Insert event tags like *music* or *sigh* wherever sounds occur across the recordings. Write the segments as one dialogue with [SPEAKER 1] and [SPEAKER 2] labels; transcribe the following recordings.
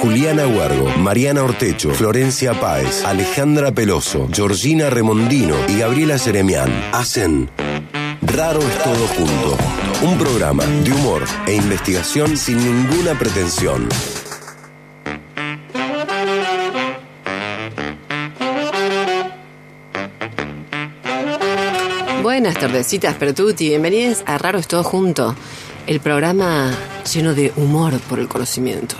[SPEAKER 1] Juliana Huergo, Mariana Ortecho, Florencia Páez, Alejandra Peloso, Georgina Remondino y Gabriela Seremián hacen Raro es todo junto. Un programa de humor e investigación sin ninguna pretensión.
[SPEAKER 2] Buenas tardecitas, Pertuti. Bienvenidos a Raro es todo junto. El programa lleno de humor por el conocimiento.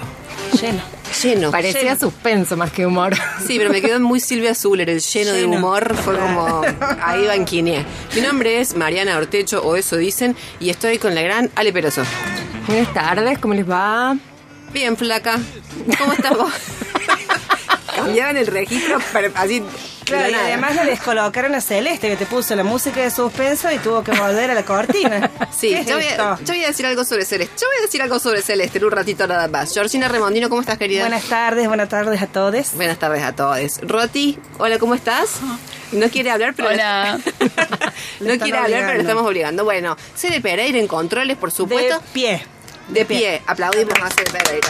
[SPEAKER 3] Lleno.
[SPEAKER 2] Lleno.
[SPEAKER 3] Parecía suspenso más que humor.
[SPEAKER 2] Sí, pero me quedó muy Silvia Zuller, el lleno, de humor, fue como ahí banquiné. Mi nombre es Mariana Ortecho, o eso dicen, y estoy con la gran Ale Peroso.
[SPEAKER 3] Buenas tardes, ¿cómo les va?
[SPEAKER 2] Bien, flaca. ¿Cómo estás vos? *laughs* Cambiaban el registro, así.
[SPEAKER 4] Claro, y
[SPEAKER 2] nada.
[SPEAKER 4] además le descolocaron a Celeste, que te puso la música de suspenso y tuvo que volver a la cortina. *laughs*
[SPEAKER 2] Sí,
[SPEAKER 4] ¿Qué es
[SPEAKER 2] yo voy, a,
[SPEAKER 4] esto?
[SPEAKER 2] yo voy a decir algo sobre Celeste. Yo voy a decir algo sobre Celeste en un ratito nada más. Georgina Remondino, ¿cómo estás, querida?
[SPEAKER 4] Buenas tardes, buenas tardes a todos.
[SPEAKER 2] Buenas tardes a todos. Roti, hola, ¿cómo estás? No quiere hablar, pero...
[SPEAKER 5] Hola. *laughs*
[SPEAKER 2] no quiere hablar, pero lo estamos obligando. Bueno, Cere Pereira en controles, por supuesto.
[SPEAKER 4] De pie.
[SPEAKER 2] De pie, aplaudimos a Cere Pereira.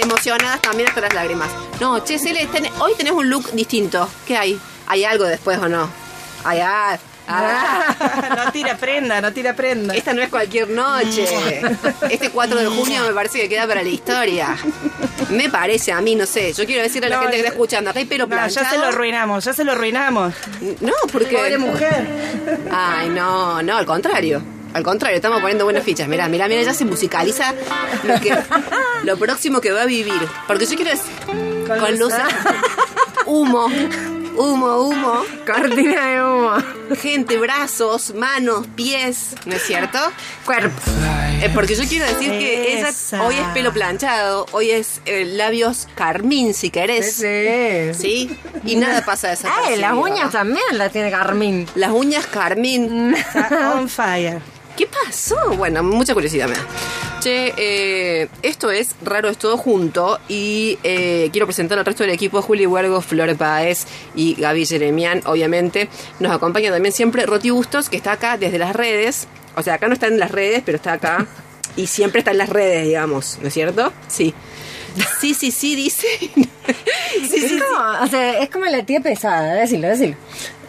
[SPEAKER 2] Emocionadas también hasta las lágrimas. No, che, Cele, ten- hoy tenés un look distinto. ¿Qué hay? ¿Hay algo después o no? Hay ah, ah.
[SPEAKER 4] no tira prenda, no tira prenda.
[SPEAKER 2] Esta no es cualquier noche. Este 4 de junio me parece que queda para la historia. Me parece a mí, no sé. Yo quiero decirle a la
[SPEAKER 4] No,
[SPEAKER 2] gente que está escuchando, acá hay pelo
[SPEAKER 4] No, ya
[SPEAKER 2] planchado.
[SPEAKER 4] se lo arruinamos, ya se lo arruinamos.
[SPEAKER 2] No, porque...
[SPEAKER 4] Pobre mujer.
[SPEAKER 2] Ay, no, no, al contrario. Al contrario, estamos poniendo buenas fichas. Mirá, mirá, mirá, ya se musicaliza lo, que, *laughs* lo próximo que va a vivir. Porque yo quiero decir,
[SPEAKER 4] Con luz. *laughs*
[SPEAKER 2] humo, humo, humo,
[SPEAKER 3] Cortina de humo.
[SPEAKER 2] gente, brazos, manos, pies, ¿no es cierto?
[SPEAKER 3] Cuerpo.
[SPEAKER 2] Eh, porque yo quiero decir que ella hoy es pelo planchado, hoy es eh, labios carmín, si querés.
[SPEAKER 3] Sí.
[SPEAKER 2] ¿Sí? Y nada pasa de esa
[SPEAKER 3] Ay, las uñas también las tiene Carmín.
[SPEAKER 2] Las uñas carmín.
[SPEAKER 4] Está *laughs* on fire.
[SPEAKER 2] ¿Qué pasó? Bueno, mucha curiosidad me da. Che, eh, esto es Raro es Todo Junto y eh, quiero presentar al resto del equipo, Juli Huergo, Flor Páez y Gaby Jeremian, obviamente. Nos acompaña también siempre Roti Bustos, que está acá desde las redes. O sea, acá no está en las redes, pero está acá. Y siempre está en las redes, digamos, ¿no es cierto? Sí. Sí, sí, sí, dice. *laughs* sí, sí,
[SPEAKER 3] es,
[SPEAKER 2] sí.
[SPEAKER 3] como, o sea, es como la tía pesada, decirlo, decirlo.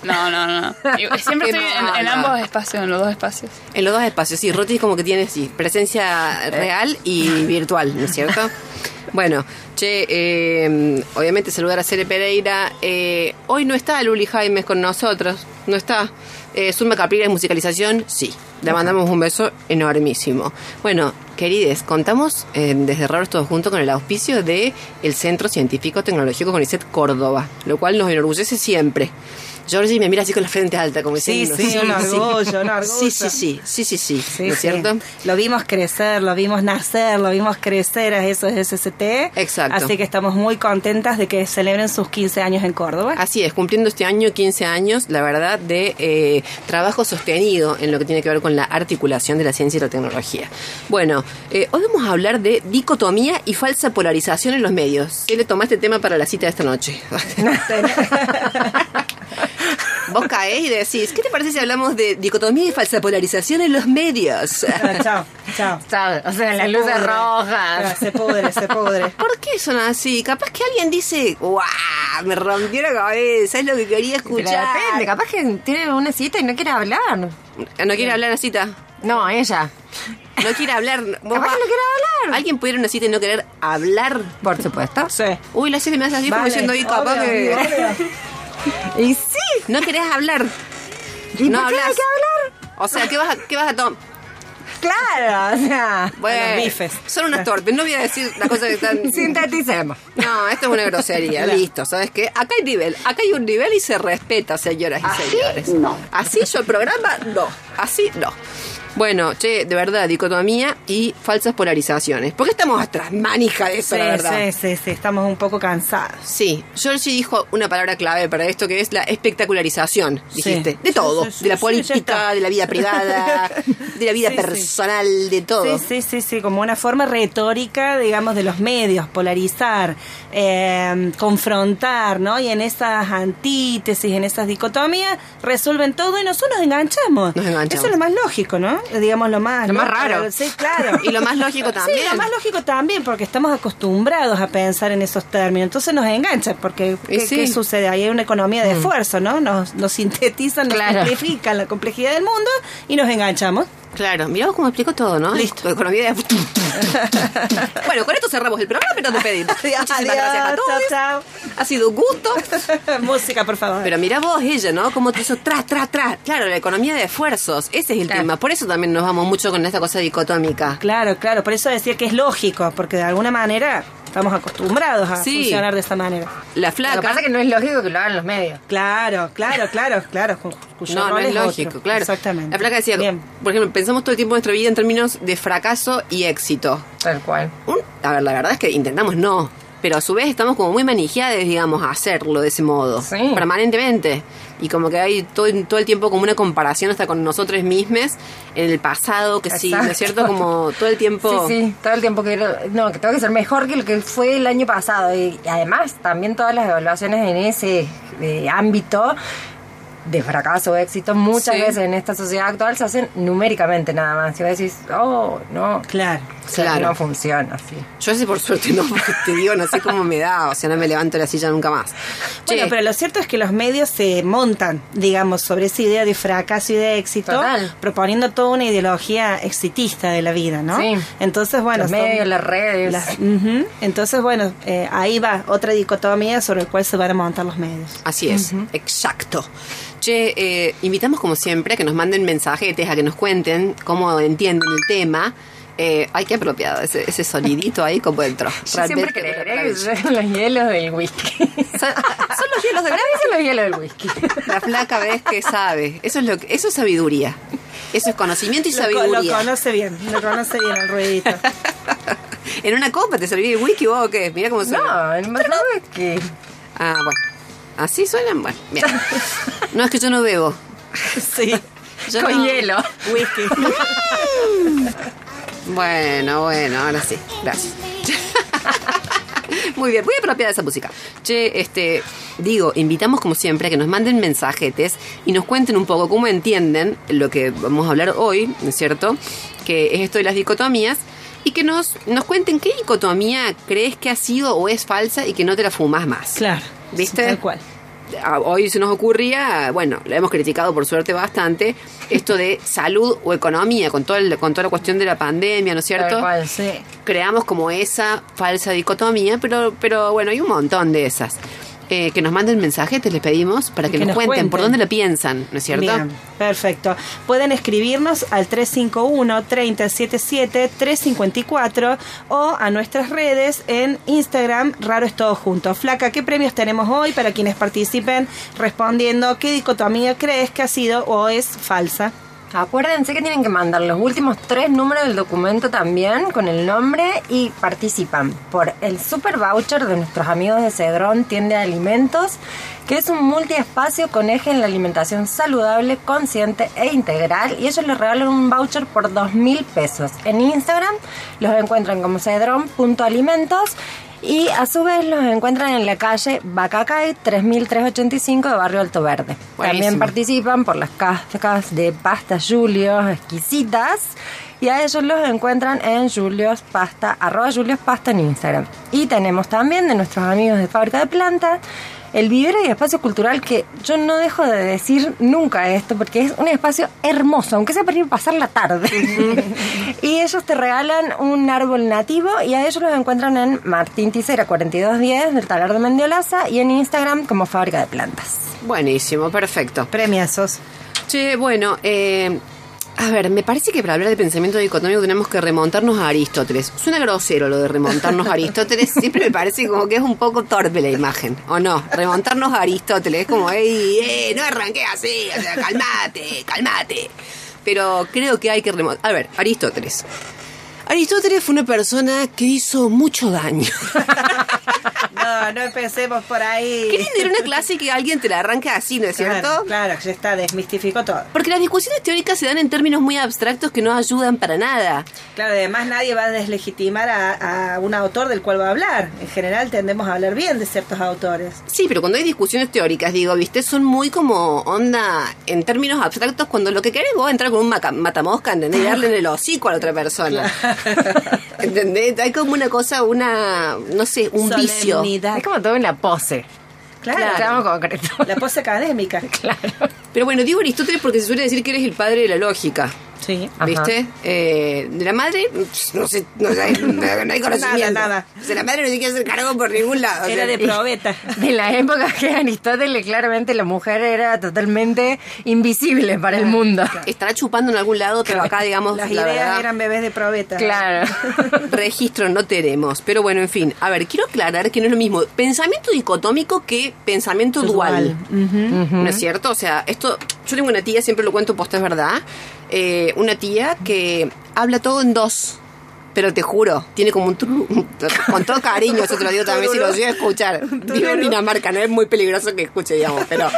[SPEAKER 5] No, no, no. *laughs* Siempre estoy en, ambos espacios, en los dos espacios.
[SPEAKER 2] En los dos espacios, sí. Roti es como que tiene, sí, presencia real y virtual, ¿no es cierto? *laughs* Bueno, che, eh, obviamente saludar a Cere Pereira. Eh, hoy no está Luli Jaimes con nosotros, no está. Eh, Zulma Caprira en musicalización, sí. Le mandamos un beso enormísimo. Bueno, querides, contamos eh, desde Raros Todos Juntos con el auspicio de el Centro Científico Tecnológico CONICET Córdoba, lo cual nos enorgullece siempre. Georgie me mira así con la frente alta, como
[SPEAKER 4] Sí,
[SPEAKER 2] diciendo...
[SPEAKER 4] sí, un orgullo, un orgullo.
[SPEAKER 2] Sí, sí, sí, sí, sí, sí,
[SPEAKER 4] Sí,
[SPEAKER 2] ¿no es
[SPEAKER 4] sí.
[SPEAKER 2] cierto?
[SPEAKER 4] Lo vimos crecer, lo vimos nacer, lo vimos crecer a esos SST.
[SPEAKER 2] Exacto.
[SPEAKER 4] Así que estamos muy contentas de que celebren sus 15 años en Córdoba.
[SPEAKER 2] Así es, cumpliendo este año 15 años, la verdad, de eh, trabajo sostenido en lo que tiene que ver con la articulación de la ciencia y la tecnología. Bueno, eh, hoy vamos a hablar de dicotomía y falsa polarización en los medios. ¿Qué le tomaste tema para la cita de esta noche? *laughs* *laughs* Vos caés y decís, ¿qué te parece si hablamos de dicotomía y falsa polarización en los medios?
[SPEAKER 4] Ah, chao, chao.
[SPEAKER 3] ¿Sabes? O sea, las
[SPEAKER 4] Se
[SPEAKER 3] luces
[SPEAKER 4] pudre. Ah,
[SPEAKER 3] rojas.
[SPEAKER 4] Se pudre, se pudre.
[SPEAKER 2] ¿Por qué son así? Capaz que alguien dice, ¡guau! Me rompió la cabeza, es lo que quería
[SPEAKER 3] Pero
[SPEAKER 2] escuchar.
[SPEAKER 3] depende, capaz que tiene una cita y no quiere hablar.
[SPEAKER 2] ¿No quiere hablar a cita?
[SPEAKER 3] No, ella.
[SPEAKER 2] No quiere hablar. *laughs* Vos
[SPEAKER 3] Capaz
[SPEAKER 2] va-
[SPEAKER 3] que no quiere hablar.
[SPEAKER 2] ¿Alguien pudiera ir a una cita y no querer hablar?
[SPEAKER 3] Por supuesto.
[SPEAKER 4] Sí.
[SPEAKER 2] Uy, la serie me hace así como
[SPEAKER 4] Vale,
[SPEAKER 2] diciendo ahí, capaz
[SPEAKER 4] obvio,
[SPEAKER 2] que.
[SPEAKER 4] obvio.
[SPEAKER 3] Y sí.
[SPEAKER 2] No querés hablar.
[SPEAKER 3] ¿Y
[SPEAKER 2] no
[SPEAKER 3] por qué hay que hablar?
[SPEAKER 2] O sea, ¿qué vas a, qué vas a tomar?
[SPEAKER 3] Claro, o sea.
[SPEAKER 2] Bueno,
[SPEAKER 4] los bifes.
[SPEAKER 2] son unas torpes. No voy a decir las cosas que están. *laughs*
[SPEAKER 3] Sinteticemos.
[SPEAKER 2] No, esto es una grosería. Listo, ¿sabes qué? Acá hay nivel. Acá hay un nivel y se respeta, señoras y señores. No. Así yo el programa, no. Así no. Bueno, che, de verdad, dicotomía y falsas polarizaciones. ¿Por qué estamos atrás? Manija de eso,
[SPEAKER 4] Sí,
[SPEAKER 2] la verdad.
[SPEAKER 4] sí, sí, sí, estamos un poco cansados.
[SPEAKER 2] Sí, Georgie dijo una palabra clave para esto que es la espectacularización, dijiste.
[SPEAKER 4] Sí.
[SPEAKER 2] De todo,
[SPEAKER 4] Sí,
[SPEAKER 2] de la política, de la vida *laughs* privada, de la vida personal, de todo.
[SPEAKER 4] Sí, sí, sí, sí, como una forma retórica, digamos, de los medios, polarizar, eh, confrontar, ¿no? Y en esas antítesis, en esas dicotomías, resuelven todo y nosotros nos enganchamos.
[SPEAKER 2] Nos enganchamos.
[SPEAKER 4] Eso es lo más lógico, ¿no? Digamos lo más...
[SPEAKER 3] Lo más raro.
[SPEAKER 4] Sí, claro. *laughs*
[SPEAKER 2] Y lo más lógico también.
[SPEAKER 4] Sí, lo más lógico también, porque estamos acostumbrados a pensar en esos términos. Entonces nos engancha, porque ¿qué,
[SPEAKER 2] sí.
[SPEAKER 4] qué sucede? Ahí hay una economía de esfuerzo, ¿no? Nos, nos sintetizan, nos
[SPEAKER 3] Claro.
[SPEAKER 4] simplifican la complejidad del mundo y nos enganchamos.
[SPEAKER 2] Claro, mirá vos cómo explico todo, ¿no?
[SPEAKER 4] Listo.
[SPEAKER 2] Economía de... *laughs* bueno, con esto cerramos el programa, pero te pedimos. *laughs* Muchísimas
[SPEAKER 4] Adiós,
[SPEAKER 2] gracias a todos.
[SPEAKER 4] chao,
[SPEAKER 2] Ha sido un gusto.
[SPEAKER 4] chao. *laughs* Música, por favor.
[SPEAKER 2] Pero mirá vos, ella, ¿no? Cómo te hizo tras, tras, tras. Claro, la economía de esfuerzos. Ese es el
[SPEAKER 3] Claro.
[SPEAKER 2] tema. Por eso también nos vamos mucho con esta cosa dicotómica.
[SPEAKER 4] Claro, claro, por eso decía que es lógico, porque de alguna manera estamos acostumbrados a
[SPEAKER 2] Sí.
[SPEAKER 4] funcionar de esa manera.
[SPEAKER 2] La
[SPEAKER 3] Lo que
[SPEAKER 2] flaca.
[SPEAKER 3] pasa es que no es lógico que lo hagan los medios.
[SPEAKER 4] Claro, claro, claro, claro. cuyo
[SPEAKER 2] No, no es
[SPEAKER 4] otro.
[SPEAKER 2] lógico, claro.
[SPEAKER 4] Exactamente.
[SPEAKER 2] La flaca decía,
[SPEAKER 4] Bien.
[SPEAKER 2] por ejemplo, pensamos todo el tiempo en nuestra vida en términos de fracaso y éxito.
[SPEAKER 3] Tal cual.
[SPEAKER 2] Un- a ver, la verdad es que intentamos no. Pero a su vez estamos como muy manijeadas, digamos, a hacerlo de ese modo.
[SPEAKER 3] Sí.
[SPEAKER 2] Permanentemente. Y como que hay todo, todo el tiempo como una comparación hasta con nosotros mismos en el pasado, que sí, ¿no es cierto? Como todo el tiempo...
[SPEAKER 3] Sí, sí, todo el tiempo que no, que tengo que ser mejor que lo que fue el año pasado. Y, y además también todas las evaluaciones en ese eh, ámbito de fracaso o éxito muchas
[SPEAKER 2] Sí.
[SPEAKER 3] veces en esta sociedad actual se hacen numéricamente nada más y vos decís, oh, no,
[SPEAKER 4] Claro.
[SPEAKER 3] o sea,
[SPEAKER 2] Claro.
[SPEAKER 3] no funciona así.
[SPEAKER 2] Yo ese por suerte no, porque te digo, no sé cómo me da, o sea, no me levanto de la silla nunca más.
[SPEAKER 4] Bueno,
[SPEAKER 2] Che,
[SPEAKER 4] pero lo cierto es que los medios se montan, digamos, sobre esa idea de fracaso y de éxito,
[SPEAKER 3] Total.
[SPEAKER 4] proponiendo toda una ideología exitista de la vida, ¿no?
[SPEAKER 3] Sí.
[SPEAKER 4] Entonces, bueno,
[SPEAKER 3] Los
[SPEAKER 4] son-
[SPEAKER 3] medios, las redes.
[SPEAKER 4] las-. Entonces, bueno, eh, ahí va otra dicotomía sobre el cual se van a montar los medios.
[SPEAKER 2] Así es, exacto. Che, eh, invitamos como siempre a que nos manden mensajetes, a que nos cuenten cómo entienden el tema. Eh, ay, qué apropiado, ese, ese sonidito ahí como dentro. *laughs*
[SPEAKER 3] Yo siempre creeré son los hielos del whisky. *laughs*
[SPEAKER 2] Son, son los hielos de
[SPEAKER 3] son los hielos del whisky.
[SPEAKER 2] La flaca ves que sabe. Eso es lo que, eso es sabiduría. Eso es conocimiento y
[SPEAKER 4] Lo, co- lo
[SPEAKER 2] sabiduría.
[SPEAKER 4] conoce bien, lo conoce bien el ruidito. *laughs*
[SPEAKER 2] en una copa te serví el whisky vos o qué? Mira cómo suena.
[SPEAKER 3] No, en es que
[SPEAKER 2] Ah, bueno. ¿Así suenan? Bueno, bien. No, es que yo no bebo. *laughs*
[SPEAKER 4] Sí.
[SPEAKER 2] Yo
[SPEAKER 3] con
[SPEAKER 2] no-
[SPEAKER 3] hielo.
[SPEAKER 4] Whisky.
[SPEAKER 2] Bueno, bueno, ahora sí. Gracias. Muy bien, muy apropiada esa música. Che, este, digo, invitamos como siempre a que nos manden mensajetes y nos cuenten un poco cómo entienden lo que vamos a hablar hoy, ¿no es cierto? Que es esto de las dicotomías y que nos, nos cuenten qué dicotomía crees que ha sido o es falsa y que no te la fumas más.
[SPEAKER 4] Claro.
[SPEAKER 2] ¿Viste?
[SPEAKER 4] Tal cual.
[SPEAKER 2] a- hoy se nos ocurría, bueno, lo hemos criticado por suerte bastante, esto de salud o economía, con, todo el- con toda la cuestión de la pandemia, ¿no es cierto?
[SPEAKER 3] Cual.
[SPEAKER 4] Sí.
[SPEAKER 2] Creamos como esa falsa dicotomía, pero, pero bueno, hay un montón de esas. Eh, que nos manden mensajetes, les pedimos, para que,
[SPEAKER 4] Que
[SPEAKER 2] nos,
[SPEAKER 4] nos
[SPEAKER 2] cuenten, por
[SPEAKER 4] cuenten.
[SPEAKER 2] dónde la piensan, ¿no es cierto?
[SPEAKER 4] Bien, perfecto. Pueden escribirnos al 351-3077-354 o a nuestras redes en Instagram, Raro es todo junto. Flaca, ¿qué premios tenemos hoy para quienes participen respondiendo qué dicotomía crees que ha sido o es falsa?
[SPEAKER 3] Acuérdense que tienen que mandar los últimos tres números del documento también con el nombre y participan por el super voucher de nuestros amigos de Cedrón Tiende de Alimentos, que es un multiespacio con eje en la alimentación saludable, consciente e integral. Y ellos les regalan un voucher por dos mil pesos. En Instagram los encuentran como cedrón.alimentos y a su vez los encuentran en la calle Bacacay 3385 de Barrio Alto Verde.
[SPEAKER 2] Buenísimo.
[SPEAKER 3] También participan por las cascas de pasta Julio exquisitas y a ellos los encuentran en Julios Pasta, arroba Julios Pasta en Instagram. Y tenemos también de nuestros amigos de Fábrica de Plantas el vivero y espacio cultural que yo no dejo de decir nunca esto porque es un espacio hermoso, aunque sea para ir a pasar la tarde. *laughs* y ellos te regalan un árbol nativo y a ellos los encuentran en Martín Ticera 4210 del Talar de Mendiolaza y en Instagram como Fábrica de Plantas.
[SPEAKER 2] Buenísimo, perfecto.
[SPEAKER 4] Premiazos.
[SPEAKER 2] Che, bueno, eh, a ver, me parece que para hablar de pensamiento dicotómico tenemos que remontarnos a Aristóteles. Suena grosero lo de remontarnos a Aristóteles, *laughs* siempre me parece como que es un poco torpe la imagen, ¿o no? Remontarnos a Aristóteles es como, ey, eh, no arranqué así, o sea, calmate, calmate. Pero creo que hay que remontar. A ver, Aristóteles. Aristóteles fue una persona que hizo mucho daño. *laughs* *laughs*
[SPEAKER 4] No, No, empecemos por ahí.
[SPEAKER 2] Qué lindo ir a una clase que alguien te la arranque así, ¿no es cierto?
[SPEAKER 4] Claro, ya está, desmistificó todo.
[SPEAKER 2] Porque las discusiones teóricas se dan en términos muy abstractos que no ayudan para nada.
[SPEAKER 4] Claro, además nadie va a deslegitimar a, a un autor del cual va a hablar. En general tendemos a hablar bien de ciertos autores.
[SPEAKER 2] Sí, pero cuando hay discusiones teóricas, digo, viste, son muy como onda en términos abstractos cuando lo que querés vos entrar con un matamosca, ¿entendés? Y darle en el hocico a la otra persona. *laughs* ¿Entendés? Hay como una cosa, una, no sé, un
[SPEAKER 4] Solemnidad.
[SPEAKER 3] Es como todo en la pose.
[SPEAKER 4] Claro.
[SPEAKER 3] Concreto.
[SPEAKER 4] La pose académica. *laughs*
[SPEAKER 3] Claro.
[SPEAKER 2] Pero bueno, digo Aristóteles porque se suele decir que eres el padre de la lógica.
[SPEAKER 4] Sí.
[SPEAKER 2] ¿Viste? Eh, de la madre, no sé, no, sé, no hay *laughs* conocimiento.
[SPEAKER 4] Nada, nada.
[SPEAKER 2] De la madre no se quiere hacer cargo por ningún lado. o
[SPEAKER 4] Era
[SPEAKER 2] sea,
[SPEAKER 4] de probeta. *laughs*
[SPEAKER 3] De la época que Aristóteles, claramente la mujer era totalmente invisible para el mundo.
[SPEAKER 2] Estará chupando en algún lado, pero acá, digamos,
[SPEAKER 4] Las
[SPEAKER 2] la
[SPEAKER 4] ideas
[SPEAKER 2] verdad,
[SPEAKER 4] eran bebés de probeta.
[SPEAKER 3] Claro. *laughs*
[SPEAKER 2] registro no tenemos. Pero bueno, en fin. A ver, quiero aclarar que no es lo mismo pensamiento dicotómico que pensamiento dual. ¿No es cierto? O sea, esto, yo tengo una tía, siempre lo cuento, posta es verdad. Eh, una tía que habla todo en dos. Pero te juro, tiene como un tru- con todo cariño, eso te lo digo también si lo llego a escuchar. Vive en Dinamarca, no es muy peligroso que escuche, digamos, pero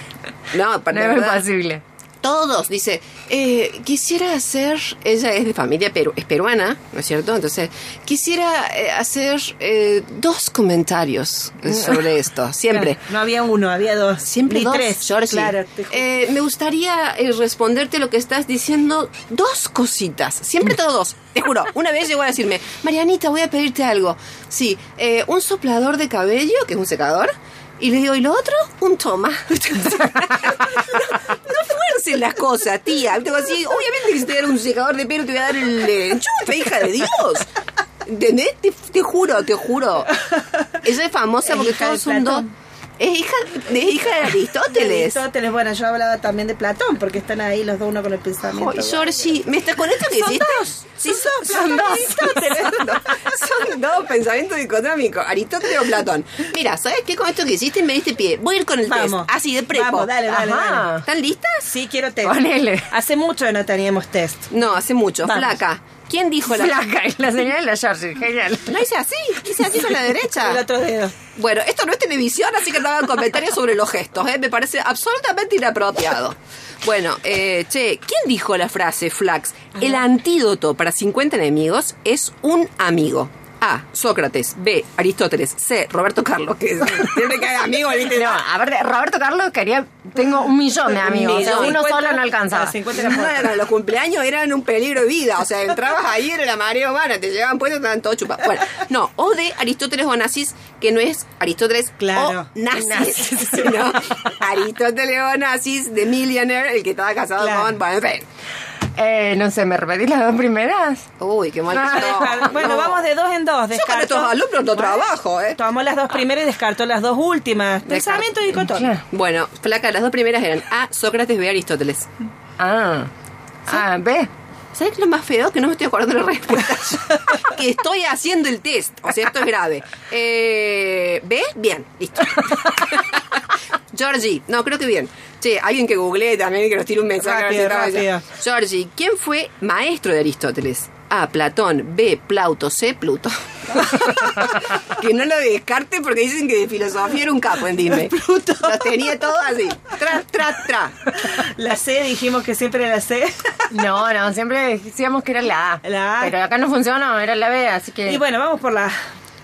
[SPEAKER 2] *laughs* no, para
[SPEAKER 3] No es posible.
[SPEAKER 2] Todos, dice, eh, quisiera hacer, ella es de familia peru, es peruana, ¿no es cierto? Entonces, quisiera eh, hacer eh, dos comentarios eh, sobre esto, *laughs* siempre.
[SPEAKER 4] No había uno, había dos.
[SPEAKER 2] Siempre
[SPEAKER 4] Ni
[SPEAKER 2] dos,
[SPEAKER 4] tres.
[SPEAKER 2] Georgie.
[SPEAKER 4] Claro. te
[SPEAKER 2] Eh, me gustaría responderte lo que estás diciendo dos cositas. Siempre *laughs* todo dos. Te juro. Una vez llegó a decirme, Marianita, voy a pedirte algo. Sí, eh, un soplador de cabello, que es un secador. Y le digo, ¿y lo otro? Un toma. *laughs* no, no fuercen las cosas, tía. Te digo así, obviamente que si te voy a dar un secador de pelo, te voy a dar el enchufe, hija de Dios. ¿Entendés? Te, te juro, te juro. Ella es famosa porque todos son dos. Es hija, es hija de Aristóteles.
[SPEAKER 4] Aristóteles, bueno, yo hablaba también de Platón, porque están ahí los dos, uno con el pensamiento.
[SPEAKER 2] Ay, Georgie, ¿me estás con esto que
[SPEAKER 4] Son
[SPEAKER 2] hiciste?
[SPEAKER 4] dos.
[SPEAKER 2] Sí,
[SPEAKER 4] Son
[SPEAKER 2] son,
[SPEAKER 4] dos.
[SPEAKER 2] son dos. *laughs* Son dos. Son dos pensamientos dicotómicos, Aristóteles o Platón. Mira, ¿sabes qué? Con esto que hiciste me diste pie. Voy a ir con el
[SPEAKER 4] Vamos.
[SPEAKER 2] test, así de prepo.
[SPEAKER 4] Vamos, dale, dale, dale.
[SPEAKER 2] ¿Están listas?
[SPEAKER 4] Sí, quiero test.
[SPEAKER 3] Ponele.
[SPEAKER 4] Hace mucho que no teníamos test.
[SPEAKER 2] No, hace mucho.
[SPEAKER 4] Vamos.
[SPEAKER 2] Flaca. ¿Quién dijo la
[SPEAKER 3] Flaca, la señora de la Georgie, genial.
[SPEAKER 2] No hice así, hice así con la derecha.
[SPEAKER 4] El otro dedo.
[SPEAKER 2] Bueno, esto no es televisión, así que no hagan comentarios sobre los gestos, ¿eh? Me parece absolutamente inapropiado. Bueno, eh, che, ¿quién dijo la frase, Flax? El antídoto para 50 enemigos es un amigo. A. Sócrates. B. Aristóteles. C. Roberto Carlos, que siempre que hay amigos, ¿viste?
[SPEAKER 3] No, a ver, Roberto Carlos quería. Tengo un millón de amigos. o sea,
[SPEAKER 2] millón.
[SPEAKER 3] uno
[SPEAKER 4] 50,
[SPEAKER 3] solo no alcanzaba.
[SPEAKER 4] 50 era poco.
[SPEAKER 2] Bueno, los cumpleaños eran un peligro de vida. O sea, entrabas ahí, era la marea humana, te llegaban puestos, estaban todos chupados. Bueno, no, o de Aristóteles o Nazis, que no es Aristóteles
[SPEAKER 4] Claro.
[SPEAKER 2] o Nazis,
[SPEAKER 3] Nazis.
[SPEAKER 2] sino Aristóteles o Nazis de Millionaire, el que estaba casado
[SPEAKER 4] Claro.
[SPEAKER 2] con. Bueno, en fin.
[SPEAKER 3] Eh, no sé, ¿me repetí las dos primeras?
[SPEAKER 2] Uy, qué mal.
[SPEAKER 3] Ah,
[SPEAKER 2] no, *laughs*
[SPEAKER 4] bueno,
[SPEAKER 2] no.
[SPEAKER 4] vamos de dos en dos.
[SPEAKER 2] Yo con
[SPEAKER 4] descarto.
[SPEAKER 2] estos alumnos no trabajo, ¿eh?
[SPEAKER 4] Tomó las dos primeras y descartó las dos últimas. Pensamiento dicotómico.
[SPEAKER 3] Claro.
[SPEAKER 2] Bueno, flaca, las dos primeras eran A. Sócrates, B. Aristóteles.
[SPEAKER 3] Ah. Ah, ¿ves?
[SPEAKER 2] ¿Sabes qué es lo más feo? Que no me estoy acordando de la respuesta. *laughs* que estoy haciendo el test. O sea, esto es grave. Eh, ¿B? Bien, listo. *laughs* Georgie, no, creo que bien. Che, alguien que googlee también, que nos tire un mensaje. a
[SPEAKER 4] rápido.
[SPEAKER 2] Georgie, ¿quién fue maestro de Aristóteles? A. Platón. B. Plauto. C. Pluto. *laughs* que no lo descarte porque dicen que de filosofía era un capo en Disney. *laughs* Pluto. Los tenía todo así. Tra, tra, tra.
[SPEAKER 4] La C, dijimos que siempre era la C.
[SPEAKER 3] No, no, siempre decíamos que era la A.
[SPEAKER 4] La A.
[SPEAKER 3] Pero acá no funcionó, era la B, así que.
[SPEAKER 4] Y bueno, vamos por la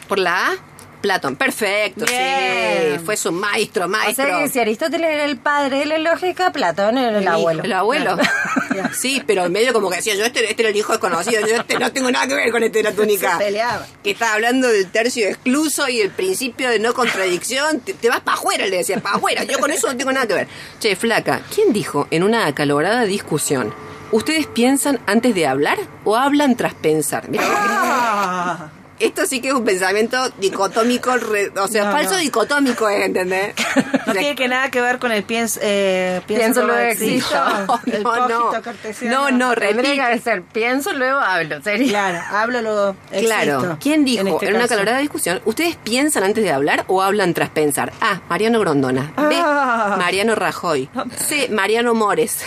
[SPEAKER 2] Por la A, Platón. Perfecto,
[SPEAKER 4] Bien.
[SPEAKER 2] sí. Fue su maestro,
[SPEAKER 3] o
[SPEAKER 2] maestro.
[SPEAKER 3] sea que si Aristóteles era el padre de la lógica, Platón era el, abuelo.
[SPEAKER 2] El abuelo. *laughs* sí, pero en medio como que decía, yo este, este era el hijo desconocido, yo este no tengo nada que ver con este de la *laughs* túnica.
[SPEAKER 4] Se peleaba.
[SPEAKER 2] Que está hablando del tercio excluso y el principio de no contradicción. Te, te vas para afuera, le decía, para afuera. Yo con eso no tengo nada que ver. Che, flaca, ¿quién dijo en una acalorada discusión? ¿Ustedes piensan antes de hablar o hablan tras pensar? Mira,
[SPEAKER 4] Ah.
[SPEAKER 2] Esto sí que es un pensamiento dicotómico, re- o sea,
[SPEAKER 4] No,
[SPEAKER 2] falso
[SPEAKER 4] no.
[SPEAKER 2] dicotómico, ¿eh? ¿entendés? *laughs*
[SPEAKER 4] No
[SPEAKER 2] O sea,
[SPEAKER 4] tiene que nada que ver con el pienso, eh,
[SPEAKER 3] Pienso, luego
[SPEAKER 4] existo. *laughs* El
[SPEAKER 2] No, no.
[SPEAKER 4] cartesiano.
[SPEAKER 2] No, no,
[SPEAKER 3] Tendría que ser, pienso, luego hablo. Sería.
[SPEAKER 4] Claro, hablo luego
[SPEAKER 2] Claro.
[SPEAKER 4] existo,
[SPEAKER 2] ¿Quién dijo en,
[SPEAKER 4] este
[SPEAKER 2] una
[SPEAKER 4] caso.
[SPEAKER 2] calorada discusión? ¿Ustedes piensan antes de hablar o hablan tras pensar? A. Mariano Grondona. B.
[SPEAKER 4] Ah.
[SPEAKER 2] Mariano Rajoy. *laughs* C. Mariano Mores.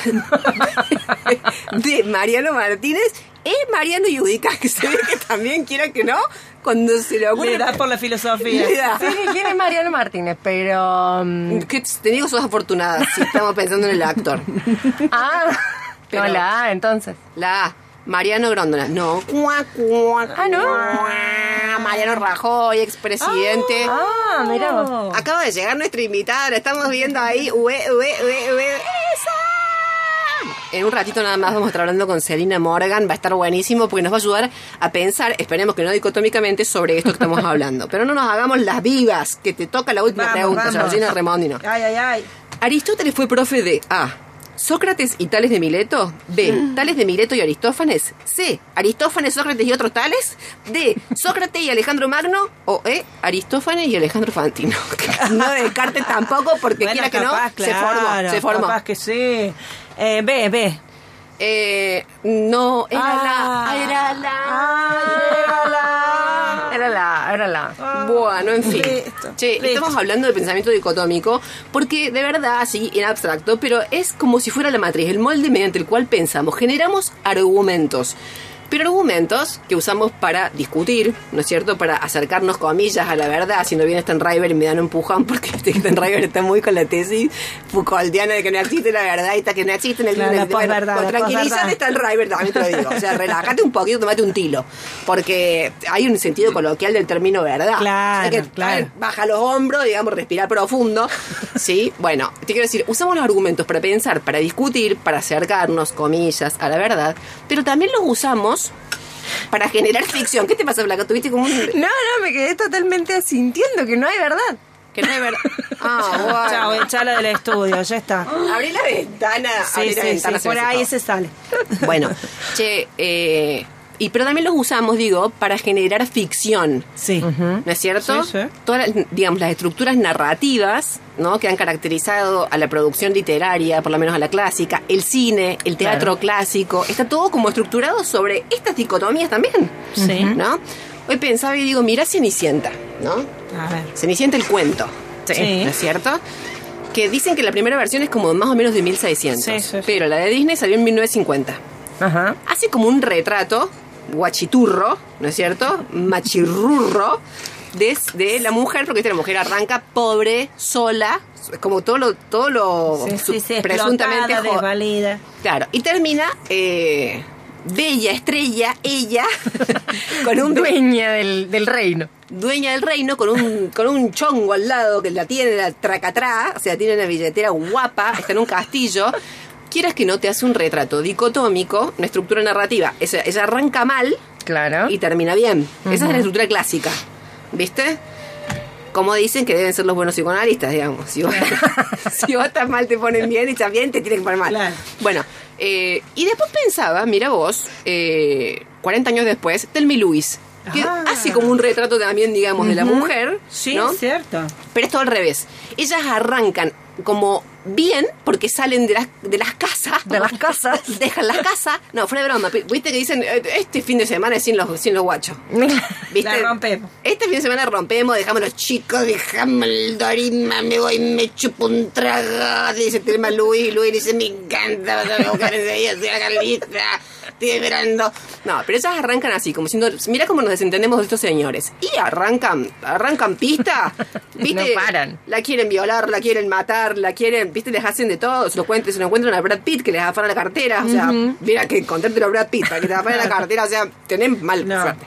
[SPEAKER 2] D. Mariano Martínez. Es Mariano Yudica, que se ve que también quiera que no, cuando se le ocurre...
[SPEAKER 4] Le da por la filosofía. *laughs*
[SPEAKER 3] Sí, ¿quién es Mariano Martínez? Pero. mm,
[SPEAKER 2] Que te digo, sos afortunada si estamos pensando en el actor.
[SPEAKER 3] Ah,
[SPEAKER 2] Pero-
[SPEAKER 3] no la A, entonces.
[SPEAKER 2] La A, Mariano Grondona. No. Cuá, cuá,
[SPEAKER 3] Ah, ¿no?
[SPEAKER 2] cuá. Mariano Rajoy, expresidente.
[SPEAKER 3] Ah, mira vos.
[SPEAKER 2] Acaba de llegar nuestra invitada, la estamos viendo ahí. Ue, ue, ue. En un ratito nada más vamos a estar hablando con Selina Morgan, va a estar buenísimo porque nos va a ayudar a pensar, esperemos que no dicotómicamente, sobre esto que estamos hablando. Pero no nos hagamos las vivas, que te toca la última
[SPEAKER 4] Vamos,
[SPEAKER 2] pregunta. Georgina Remondino.
[SPEAKER 4] Ay, ay, ay.
[SPEAKER 2] Aristóteles fue profe de A. Sócrates y Tales de Mileto. B. Tales de Mileto y Aristófanes. C. Aristófanes, Sócrates y otros tales. D. Sócrates y Alejandro Magno. O E. Aristófanes y Alejandro Fantino. *laughs* No descartes tampoco porque
[SPEAKER 4] Bueno,
[SPEAKER 2] quiera que no, se formó. Se formó.
[SPEAKER 4] Capaz que sí. Eh, ve, ve.
[SPEAKER 2] Eh, no, era
[SPEAKER 4] Ah.
[SPEAKER 2] la. Era la.
[SPEAKER 4] Ah, era la.
[SPEAKER 3] Era la, era la.
[SPEAKER 2] Bueno, en fin.
[SPEAKER 4] Listo,
[SPEAKER 2] Che,
[SPEAKER 4] listo.
[SPEAKER 2] estamos hablando de pensamiento dicotómico porque de verdad, sí, en abstracto, pero es como si fuera la matriz, el molde mediante el cual pensamos, generamos argumentos. Pero argumentos que usamos para discutir, ¿no es cierto? Para acercarnos, comillas, a la verdad. Si no viene Stenriver y me dan un empujón, *laughs* porque Stenriver está muy con la tesis Foucaultiana de que no existe la verdad y está que no existe en el
[SPEAKER 4] Claro, la posverdad, la
[SPEAKER 2] tranquilízate. Stenriver, también te lo digo. O sea, relájate un poquito, tomate un tilo. Porque hay un sentido coloquial del término verdad.
[SPEAKER 4] Claro,
[SPEAKER 2] que, baja los hombros, digamos, respirar profundo. ¿Sí? Bueno, te quiero decir, usamos los argumentos para pensar, para discutir, para acercarnos, comillas, a la verdad, pero también los usamos para generar ficción. ¿Qué te pasa, Blanca? Tuviste como un...
[SPEAKER 3] No, no, me quedé totalmente sintiendo que no hay verdad.
[SPEAKER 2] Que no es verdad. *laughs* Ah,
[SPEAKER 4] Chao,
[SPEAKER 2] bueno.
[SPEAKER 4] echala del estudio, ya está.
[SPEAKER 2] Abrí la ventana.
[SPEAKER 4] Sí,
[SPEAKER 2] abrí
[SPEAKER 4] sí,
[SPEAKER 2] la
[SPEAKER 4] sí,
[SPEAKER 2] ventana,
[SPEAKER 4] por ahí se sale.
[SPEAKER 2] Bueno, *laughs* che, eh, y pero también los usamos, digo, para generar ficción.
[SPEAKER 4] Sí.
[SPEAKER 2] ¿No es cierto?
[SPEAKER 4] Sí, sí.
[SPEAKER 2] Todas las, digamos, las estructuras narrativas, ¿no? Que han caracterizado a la producción literaria, por lo menos a la clásica, el cine, el teatro
[SPEAKER 3] Claro.
[SPEAKER 2] clásico, está todo como estructurado sobre estas dicotomías también.
[SPEAKER 4] Sí.
[SPEAKER 2] ¿No? Hoy pensaba y digo, mira Cenicienta, ¿no?
[SPEAKER 4] A ver.
[SPEAKER 2] Cenicienta el cuento.
[SPEAKER 4] Sí.
[SPEAKER 2] ¿No es cierto? Que dicen que la primera versión es como más o menos de 1600.
[SPEAKER 4] Sí, sí, sí.
[SPEAKER 2] Pero la de Disney salió en 1950
[SPEAKER 3] Ajá.
[SPEAKER 2] hace como un retrato guachiturro, ¿no es cierto? Machirrurro de, de la mujer, porque la mujer arranca pobre, sola, como todo lo, todo lo
[SPEAKER 4] Sí, sí, sí,
[SPEAKER 2] presuntamente
[SPEAKER 4] desvalida.
[SPEAKER 2] Claro, y termina eh, bella estrella, ella, *laughs* con un
[SPEAKER 3] Dueña del, del reino.
[SPEAKER 2] dueña del reino con un, con un chongo al lado que la tiene la tracatrá, o sea, tiene una billetera guapa, está en un castillo. Quieras que no te hace un retrato dicotómico, una estructura narrativa. Ella arranca mal
[SPEAKER 3] Claro.
[SPEAKER 2] y termina bien. Esa es la estructura clásica. ¿Viste? Como dicen que deben ser los buenos psicoanalistas, digamos. Si vos, *laughs* si vos estás mal, te ponen bien y estás bien, te tienen que poner mal.
[SPEAKER 4] Claro.
[SPEAKER 2] Bueno, eh, y después pensaba, mira vos, eh, 40 años después, Telmi Lewis, que
[SPEAKER 4] Ah.
[SPEAKER 2] hace como un retrato también, digamos, de la mujer.
[SPEAKER 4] Sí,
[SPEAKER 2] ¿no?
[SPEAKER 4] cierto.
[SPEAKER 2] Pero es todo al revés. Ellas arrancan como bien porque salen de las, de las casas.
[SPEAKER 3] De las casas. *laughs*
[SPEAKER 2] Dejan las casas. No, fuera de broma. Viste que dicen, eh, este fin de semana es sin los, sin los guachos. *laughs* ¿Viste?
[SPEAKER 4] La rompemos.
[SPEAKER 2] Este fin de semana rompemos, dejamos los chicos, dejamos el dorima, me voy, me chupo un trago. Dice Telma Luis, Luis dice, me encanta, vas a buscar enseguida, acá lista, estoy esperando. No, pero ellas arrancan así, como diciendo, mira cómo nos desentendemos de estos señores. Y arrancan, arrancan pista, *laughs* ¿viste?
[SPEAKER 3] No paran.
[SPEAKER 2] La quieren violar, la quieren matar, la quieren, ¿viste? Les hacen de todo. Se lo, cuenten, se lo encuentran a Brad Pitt que les afana la cartera. O sea, mira que encontrártelo a Brad Pitt para que te afane la *laughs* cartera. O sea, tenés mal
[SPEAKER 4] No.
[SPEAKER 2] suerte.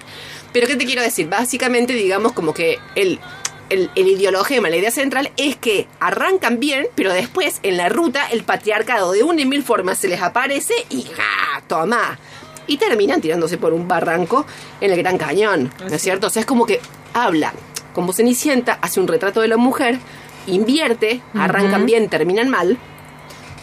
[SPEAKER 2] Pero ¿qué te quiero decir? Básicamente, digamos, como que el, el, el ideologema, la idea central es que arrancan bien, pero después en la ruta el patriarcado de una y mil formas se les aparece y ¡ja! ¡Toma! Y terminan tirándose por un barranco en el Gran Cañón, ¿no es cierto? O sea, es como que habla, como Cenicienta, hace un retrato de la mujer, invierte, arrancan bien, terminan mal,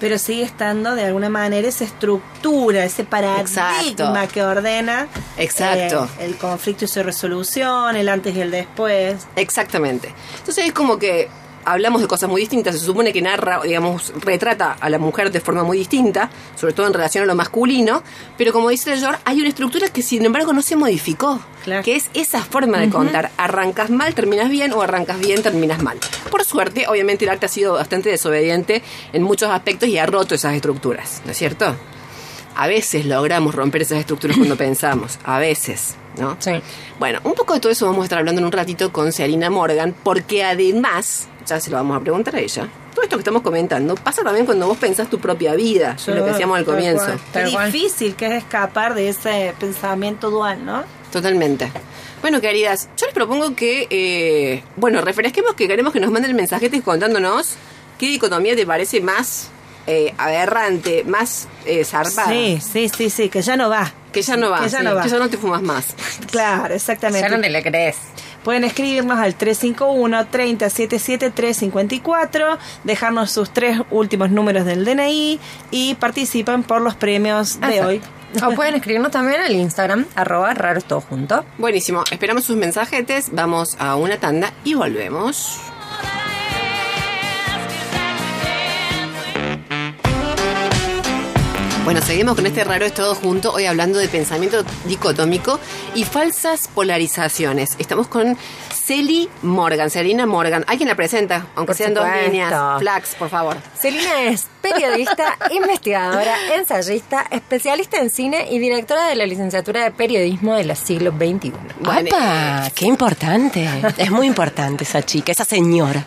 [SPEAKER 4] Pero sigue estando de alguna manera esa estructura, ese paradigma
[SPEAKER 2] Exacto.
[SPEAKER 4] que ordena
[SPEAKER 2] Exacto.
[SPEAKER 4] eh, el conflicto y su resolución, el antes y el después.
[SPEAKER 2] Exactamente. Entonces es como que hablamos de cosas muy distintas. Se supone que narra, digamos, retrata a la mujer de forma muy distinta, sobre todo en relación a lo masculino. Pero como dice el George, hay una estructura que sin embargo no se modificó.
[SPEAKER 4] Claro.
[SPEAKER 2] Que es esa forma de contar. Arrancas mal, terminas bien, o arrancas bien, terminas mal. Por suerte, obviamente el arte ha sido bastante desobediente en muchos aspectos y ha roto esas estructuras, ¿no es cierto? a veces logramos romper esas estructuras cuando *coughs* pensamos, a veces, ¿no?
[SPEAKER 3] Sí.
[SPEAKER 2] Bueno, un poco de todo eso vamos a estar hablando en un ratito con Serena Morgan, porque además, ya se lo vamos a preguntar a ella, todo esto que estamos comentando pasa también cuando vos pensás tu propia vida, es lo que decíamos al comienzo.
[SPEAKER 4] Qué difícil que es escapar de ese pensamiento dual, ¿no?
[SPEAKER 2] Totalmente. Bueno, queridas, yo les propongo que, eh, bueno, refresquemos que queremos que nos manden mensajetes contándonos qué dicotomía te parece más eh, aberrante, más eh, zarpada.
[SPEAKER 4] Sí, sí, sí, sí, que ya no va.
[SPEAKER 2] Que ya no va,
[SPEAKER 4] Que ya
[SPEAKER 2] sí,
[SPEAKER 4] no va.
[SPEAKER 2] que ya no te fumas más. *laughs*
[SPEAKER 4] Claro, exactamente.
[SPEAKER 3] Ya no te le crees.
[SPEAKER 4] Pueden escribirnos al 351 3077 354, dejarnos sus tres últimos números del DNI y participan por los premios de
[SPEAKER 3] Exacto.
[SPEAKER 4] hoy.
[SPEAKER 3] O pueden escribirnos también al Instagram, arroba raros todo junto.
[SPEAKER 2] Buenísimo, esperamos sus mensajetes, vamos a una tanda y volvemos. Bueno, seguimos con este raro es todo junto, hoy hablando de pensamiento dicotómico y falsas polarizaciones. Estamos con Celi Morgan, Celina Morgan. ¿Hay quien la presenta? Aunque
[SPEAKER 3] Por
[SPEAKER 2] sean dos líneas. Flax, por favor.
[SPEAKER 3] Celina es periodista, *laughs* investigadora, ensayista, especialista en cine y directora de la licenciatura de periodismo del siglo XXI.
[SPEAKER 2] Bueno,
[SPEAKER 6] ¡Apa! ¡Qué importante! Es muy importante esa chica, esa señora.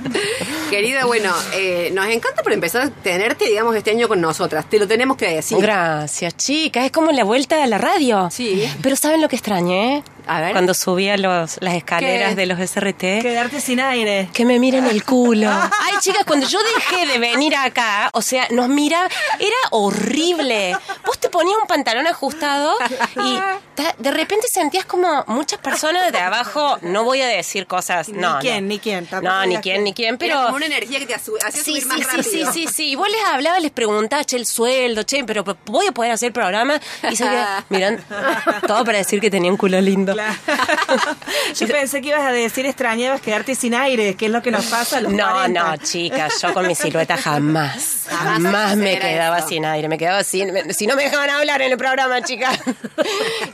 [SPEAKER 6] *laughs*
[SPEAKER 2] Querida, bueno, eh, nos encanta por empezar a tenerte, digamos, este año con nosotras. Te lo tenemos que decir.
[SPEAKER 6] Gracias, chica. Es como la vuelta a la radio.
[SPEAKER 2] Sí.
[SPEAKER 6] Pero ¿saben lo que extrañé?
[SPEAKER 2] A ver.
[SPEAKER 6] Cuando subía los, las escaleras
[SPEAKER 2] ¿Qué?
[SPEAKER 6] de los SRT.
[SPEAKER 4] Quedarte sin aire.
[SPEAKER 6] Que me miren el culo. *laughs* Ay, chicas, cuando yo dejé de venir acá, o sea, nos mira, era horrible. Vos te ponías un pantalón ajustado y de repente sentías como muchas personas de abajo, no voy a decir cosas,
[SPEAKER 4] Ni quién,
[SPEAKER 6] no.
[SPEAKER 4] ni quién,
[SPEAKER 6] No, ni quién, ni quién,
[SPEAKER 2] Era
[SPEAKER 6] pero...
[SPEAKER 2] como una energía que te hacía
[SPEAKER 6] Sí,
[SPEAKER 2] subir
[SPEAKER 6] sí,
[SPEAKER 2] más
[SPEAKER 6] sí,
[SPEAKER 2] rápido.
[SPEAKER 6] sí, sí, sí. Y vos les hablabas, les preguntabas, che, el sueldo, che, pero voy a poder hacer programa. Y se mirando, todo para decir que tenía un culo lindo.
[SPEAKER 4] Claro. *laughs* Yo pensé que ibas a decir extrañabas quedarte sin aire, que es lo que nos pasa a los
[SPEAKER 6] No,
[SPEAKER 4] 40.
[SPEAKER 6] no, chicas, yo con mi silueta jamás, *laughs*
[SPEAKER 2] Jamás
[SPEAKER 6] me quedaba sin aire, me quedaba sin, me- si no me dejaban hablar en el programa, chicas. *laughs*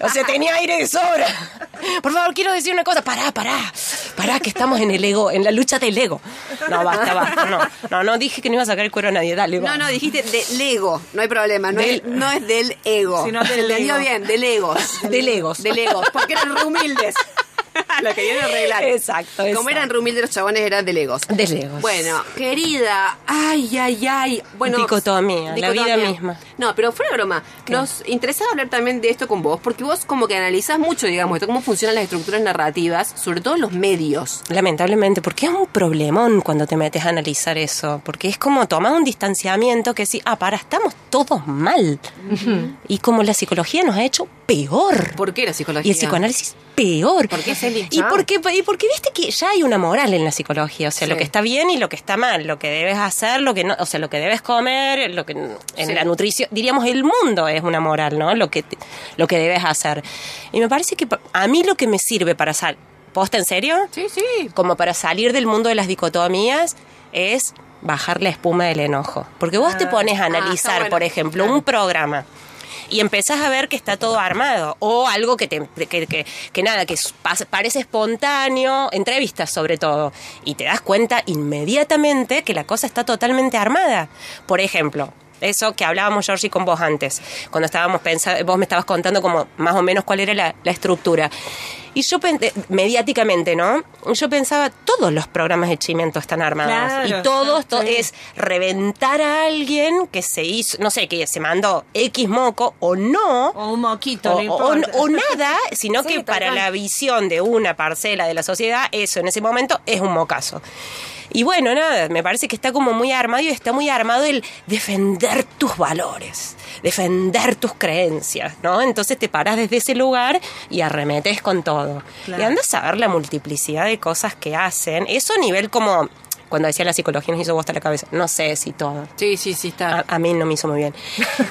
[SPEAKER 6] O sea, tenía aire de sobra. Por favor, quiero decir una cosa, pará, pará, pará, que estamos en el ego, en la lucha del ego. No, basta, basta, no, no, no dije que no iba a sacar el cuero a nadie, dale, va.
[SPEAKER 2] No, no, dijiste del ego, no hay problema, no,
[SPEAKER 6] Del-
[SPEAKER 2] es, no es del ego.
[SPEAKER 4] Sino del ego.
[SPEAKER 2] bien, del egos.
[SPEAKER 6] Del egos.
[SPEAKER 2] Del egos, porque eran re humildes. *laughs* Lo querían arreglar.
[SPEAKER 6] Exacto,
[SPEAKER 2] Como
[SPEAKER 6] exacto.
[SPEAKER 2] eran re humildes los chabones, eran del egos.
[SPEAKER 6] Del egos.
[SPEAKER 2] Bueno, querida, ay, ay, ay. Bueno,
[SPEAKER 6] Dicotomía, la vida misma.
[SPEAKER 2] No, pero fuera de broma, nos interesaba hablar también de esto con vos, porque vos como que analizás mucho, digamos, esto, cómo funcionan las estructuras narrativas, sobre todo los medios.
[SPEAKER 6] Lamentablemente, porque es un problemón cuando te metes a analizar eso, porque es como tomar un distanciamiento que sí, ah, para, estamos todos mal. Y como la psicología nos ha hecho peor.
[SPEAKER 2] ¿Por qué la psicología?
[SPEAKER 6] Y el psicoanálisis peor.
[SPEAKER 2] ¿Por qué, Celi?
[SPEAKER 6] Y porque, y porque viste que ya hay una moral en la psicología, o sea,
[SPEAKER 2] Sí.
[SPEAKER 6] lo que está bien y lo que está mal, lo que debes hacer, lo que no, o sea, lo que debes comer, lo que en
[SPEAKER 2] Sí.
[SPEAKER 6] la nutrición, diríamos el mundo es una moral, ¿no? Lo que lo que debes hacer. Y me parece que a mí lo que me sirve para sal, ¿posta en serio?
[SPEAKER 2] Sí, sí.
[SPEAKER 6] Como para salir del mundo de las dicotomías es bajar la espuma del enojo. Porque vos te pones a
[SPEAKER 2] Ah,
[SPEAKER 6] analizar,
[SPEAKER 2] bueno.
[SPEAKER 6] por ejemplo, un programa y empezás a ver que está todo armado o algo que te que, que- que nada que parece espontáneo entrevistas sobre todo y te das cuenta inmediatamente que la cosa está totalmente armada. Por ejemplo eso que hablábamos Georgie con vos antes cuando estábamos pensando vos me estabas contando como más o menos cuál era la estructura y yo eh, mediáticamente no yo pensaba todos los programas de Chimento están armados
[SPEAKER 4] Claro,
[SPEAKER 6] y todos to-
[SPEAKER 4] sí.
[SPEAKER 6] es reventar a alguien que se hizo, no sé, que se mandó X moco o no.
[SPEAKER 4] O un moquito,
[SPEAKER 6] O,
[SPEAKER 4] no importa.
[SPEAKER 6] o nada, sino *laughs*
[SPEAKER 4] Sí,
[SPEAKER 6] que para
[SPEAKER 4] cual.
[SPEAKER 6] la visión de una parcela de la sociedad, eso en ese momento es un mocazo. Y bueno, nada, me parece que está como muy armado y está muy armado el defender tus valores, defender tus creencias, ¿no? Entonces te paras desde ese lugar y arremetes con todo.
[SPEAKER 4] Claro.
[SPEAKER 6] Y andas a ver la multiplicidad de cosas que hacen. Eso a nivel como, cuando decía la psicología nos hizo bosta la cabeza, no sé si todo.
[SPEAKER 2] Sí, sí, sí, está.
[SPEAKER 6] A, a mí no me hizo muy bien.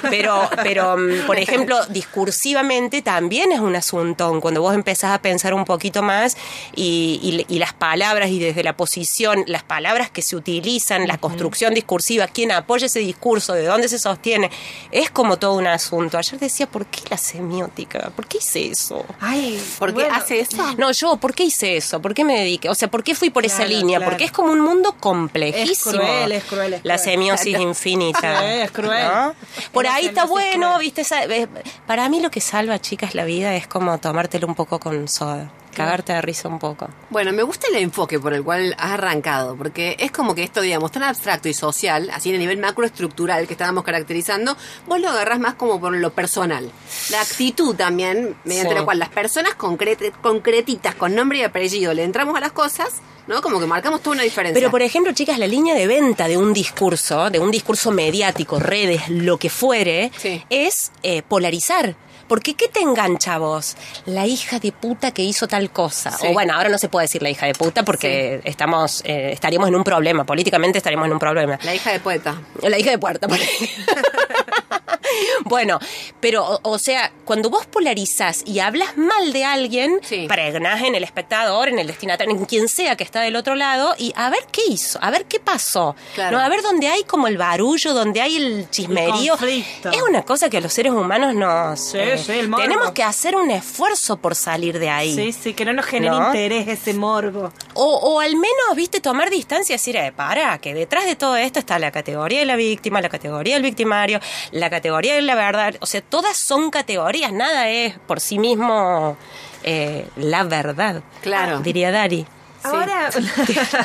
[SPEAKER 6] Pero, pero mm, por ejemplo, discursivamente también es un asuntón. Cuando vos empezás a pensar un poquito más y, y- y las palabras y desde la posición, las palabras que se utilizan, la construcción discursiva, quién apoya ese discurso, de dónde se sostiene, es como todo un asunto. Ayer decía, ¿por qué la semiótica? ¿Por qué hice eso?
[SPEAKER 4] Ay,
[SPEAKER 2] ¿Por qué
[SPEAKER 4] bueno,
[SPEAKER 2] hace eso?
[SPEAKER 6] No, yo, ¿por qué hice eso? ¿Por qué me dediqué? O sea, ¿por qué fui por esa línea?
[SPEAKER 4] claro.
[SPEAKER 6] Porque es como un mundo mundo complejísimo.
[SPEAKER 4] Es cruel, es cruel, es
[SPEAKER 6] La semiosis *laughs* infinita.
[SPEAKER 4] Sí, *laughs* es cruel.
[SPEAKER 6] ¿no? Por ahí está bueno, viste, eh, para mí lo que salva, chicas, la vida es como tomártelo un poco con soda. Cagarte de risa un poco.
[SPEAKER 2] Bueno, me gusta el enfoque por el cual has arrancado, porque es como que esto, digamos, tan abstracto y social, así a nivel macroestructural que estábamos caracterizando, vos lo agarrás más como por lo personal. La actitud también, mediante
[SPEAKER 6] Sí.
[SPEAKER 2] la cual las personas concret- concretitas, con nombre y apellido, le entramos a las cosas, ¿no? Como que marcamos toda una diferencia.
[SPEAKER 6] Pero, por ejemplo, chicas, la línea de venta de un discurso, de un discurso mediático, redes, lo que fuere,
[SPEAKER 2] Sí.
[SPEAKER 6] es eh, polarizar. Porque ¿qué te engancha a vos? La hija de puta que hizo tal cosa.
[SPEAKER 2] Sí.
[SPEAKER 6] O bueno, ahora no se puede decir la hija de puta porque estamos eh, estaríamos en un problema. Políticamente estaríamos en un problema.
[SPEAKER 2] La hija de poeta.
[SPEAKER 6] La hija de puerta. por *laughs* bueno, pero, o, o sea, cuando vos polarizás y hablas mal de alguien,
[SPEAKER 2] Sí.
[SPEAKER 6] pregnás en el espectador, en el destinatario, en quien sea que está del otro lado, y a ver qué hizo, a ver qué pasó.
[SPEAKER 2] Claro.
[SPEAKER 6] ¿no? A ver dónde hay como el barullo, donde hay el chismerío. es una cosa que a los seres humanos nos...
[SPEAKER 4] Sí, sí, el morbo.
[SPEAKER 6] tenemos que hacer un esfuerzo por salir de ahí.
[SPEAKER 4] Sí, sí, que no nos genere
[SPEAKER 6] ¿No?
[SPEAKER 4] interés ese morbo.
[SPEAKER 6] O, o al menos, viste, tomar distancia y decir, eh, para, que detrás de todo esto está la categoría de la víctima, la categoría del victimario, la categoría de la verdad. O sea, todas son categorías, nada es por sí mismo eh, la verdad.
[SPEAKER 2] Claro.
[SPEAKER 6] Diría Dari.
[SPEAKER 4] Ahora,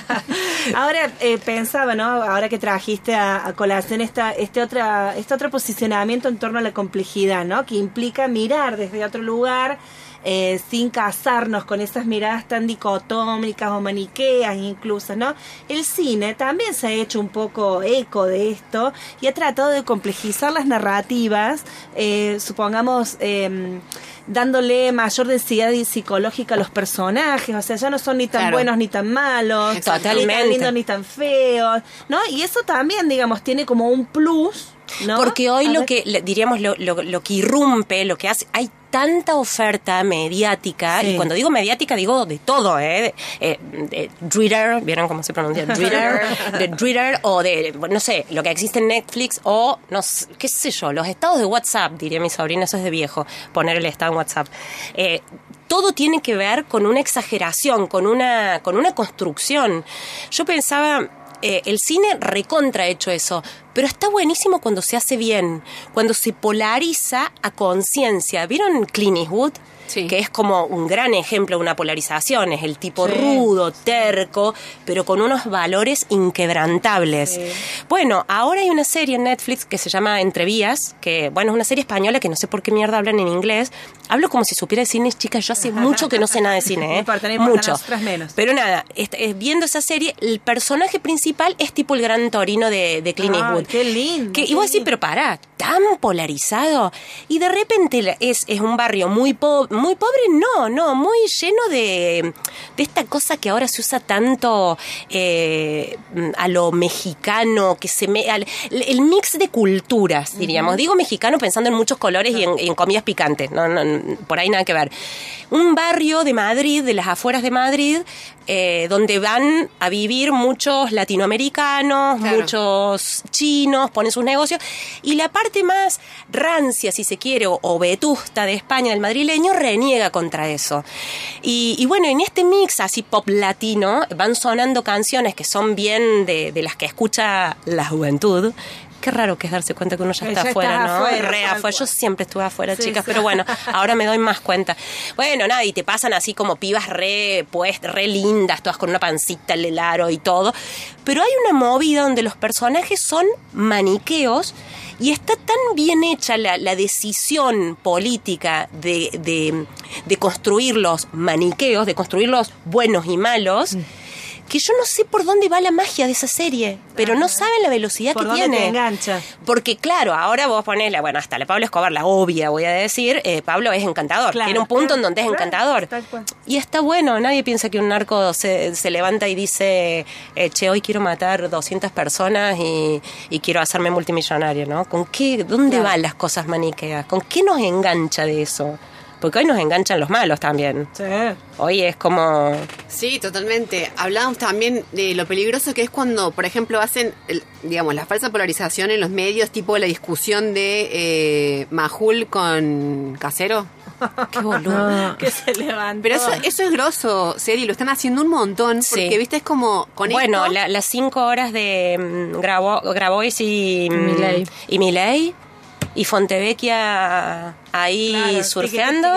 [SPEAKER 4] *laughs* ahora eh, pensaba, ¿no? Ahora que trajiste a, a colación esta, este otra, este otro posicionamiento en torno a la complejidad, ¿no? Que implica mirar desde otro lugar, eh, sin casarnos con esas miradas tan dicotómicas o maniqueas incluso, ¿no? El cine también se ha hecho un poco eco de esto y ha tratado de complejizar las narrativas, eh, supongamos... em, dándole mayor densidad psicológica a los personajes, o sea, ya no son ni tan
[SPEAKER 2] Claro.
[SPEAKER 4] buenos ni tan malos,
[SPEAKER 6] Totalmente.
[SPEAKER 4] ni tan lindos ni tan feos, ¿no? Y eso también, digamos, tiene como un plus, ¿no?
[SPEAKER 6] Porque hoy
[SPEAKER 4] A
[SPEAKER 6] lo
[SPEAKER 4] ver.
[SPEAKER 6] que, diríamos, lo, lo, lo que irrumpe, lo que hace, hay tanta oferta mediática,
[SPEAKER 4] Sí.
[SPEAKER 6] y cuando digo mediática digo de todo, ¿eh? De, eh, de Twitter, ¿vieron cómo se pronuncia? *laughs* Twitter, de Twitter, o de, no sé, lo que existe en Netflix, o, no sé, qué sé yo, los estados de WhatsApp, diría mi sobrina, eso es de viejo, poner el estado en WhatsApp. Eh, todo tiene que ver con una exageración, con una, con una construcción. Yo pensaba, eh, el cine recontra hecho eso, pero está buenísimo cuando se hace bien, cuando se polariza a conciencia. ¿Vieron Clint Eastwood?
[SPEAKER 2] Sí.
[SPEAKER 6] Que es como un gran ejemplo de una polarización, es el tipo
[SPEAKER 4] Sí.
[SPEAKER 6] rudo, terco, pero con unos valores inquebrantables. Bueno, ahora hay una serie en Netflix que se llama Entrevías, que bueno, es una serie española que no sé por qué mierda hablan en inglés. Hablo como si supiera de cine, chicas, yo hace *laughs* mucho que no sé nada de cine, ¿eh? *laughs* mucho.
[SPEAKER 4] menos.
[SPEAKER 6] Pero nada, eh, viendo esa serie, el personaje principal es tipo el gran torino de, de Clint Eastwood.
[SPEAKER 4] qué lindo,
[SPEAKER 6] Que, y vos decís, pero pará, tan polarizado. Y de repente es, es un barrio muy, po- muy pobre, no, no, muy lleno de, de esta cosa que ahora se usa tanto eh, a lo mexicano, que se me, al- el mix de culturas, diríamos. Digo mexicano pensando en muchos colores y en, y en comidas picantes, no, no, por ahí nada que ver. Un barrio de Madrid, de las afueras de Madrid, eh, donde van a vivir muchos latinoamericanos,
[SPEAKER 2] Claro.
[SPEAKER 6] muchos chinos, ponen sus negocios, y la parte más rancia, si se quiere, o, o vetusta de España, del madrileño, reniega contra eso. Y, y bueno, en este mix así pop latino, van sonando canciones que son bien de, de las que escucha la juventud. Qué raro que es darse cuenta que uno ya
[SPEAKER 4] Que
[SPEAKER 6] está
[SPEAKER 4] ya
[SPEAKER 6] afuera, ¿no?
[SPEAKER 4] afuera,
[SPEAKER 6] Re afuera. Yo siempre estuve afuera,
[SPEAKER 4] Sí,
[SPEAKER 6] chicas,
[SPEAKER 4] sí.
[SPEAKER 6] pero bueno, ahora me doy más cuenta. Bueno, nada, y te pasan así como pibas re, pues, re lindas, todas con una pancita, el aro y todo. Pero hay una movida donde los personajes son maniqueos y está tan bien hecha la, la decisión política de, de, de construir los maniqueos, de construir los buenos y malos. Que yo no sé por dónde va la magia de esa serie, pero no saben la velocidad
[SPEAKER 4] ¿Por
[SPEAKER 6] que
[SPEAKER 4] dónde
[SPEAKER 6] tiene.
[SPEAKER 4] te engancha?
[SPEAKER 6] Porque claro, ahora vos ponés la, bueno, hasta la Pablo Escobar, la obvia, voy a decir, eh, Pablo es encantador.
[SPEAKER 4] Claro,
[SPEAKER 6] Tiene un punto
[SPEAKER 4] claro,
[SPEAKER 6] en donde es
[SPEAKER 4] claro,
[SPEAKER 6] encantador. Y está bueno, nadie piensa que un narco se, se levanta y dice, eh, che, hoy quiero matar 200 personas y, y quiero hacerme multimillonario, ¿no? ¿Con qué, dónde van las cosas maniqueas? ¿Con qué nos engancha de eso? Porque hoy nos enganchan los malos también.
[SPEAKER 4] Sí.
[SPEAKER 6] Hoy es como...
[SPEAKER 2] Sí, totalmente. Hablábamos también de lo peligroso que es cuando, por ejemplo, hacen, el- digamos, la falsa polarización en los medios, tipo la discusión de eh, Majul con Casero.
[SPEAKER 6] Qué *laughs* boludo.
[SPEAKER 4] que se levantó.
[SPEAKER 2] Pero eso, eso es grosso, Seri, lo están haciendo un montón, porque,
[SPEAKER 6] Sí.
[SPEAKER 2] viste, es como con
[SPEAKER 6] Bueno,
[SPEAKER 2] esto...
[SPEAKER 6] la- las cinco horas de Grabo- Grabois y,
[SPEAKER 3] Milei.
[SPEAKER 6] y Milei y Fontevecchia ahí
[SPEAKER 4] Claro,
[SPEAKER 6] surfeando.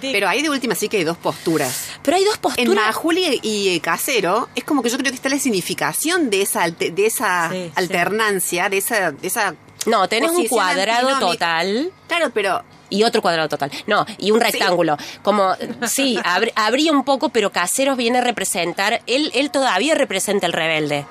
[SPEAKER 2] Pero ahí de última sí que hay dos posturas.
[SPEAKER 6] Pero hay dos
[SPEAKER 2] En
[SPEAKER 6] posturas.
[SPEAKER 2] Majuli y eh, Casero es como que yo creo que está la significación de esa alte- de esa
[SPEAKER 4] Sí, sí.
[SPEAKER 2] alternancia, de esa de esa
[SPEAKER 6] No, tenés un cuadrado
[SPEAKER 2] antinómica.
[SPEAKER 6] total.
[SPEAKER 2] Claro, pero
[SPEAKER 6] Y otro cuadrado total. No, y un rectángulo. Como, sí, *laughs* abr- habría un poco, pero Caseros viene a representar. Él, él todavía representa el rebelde.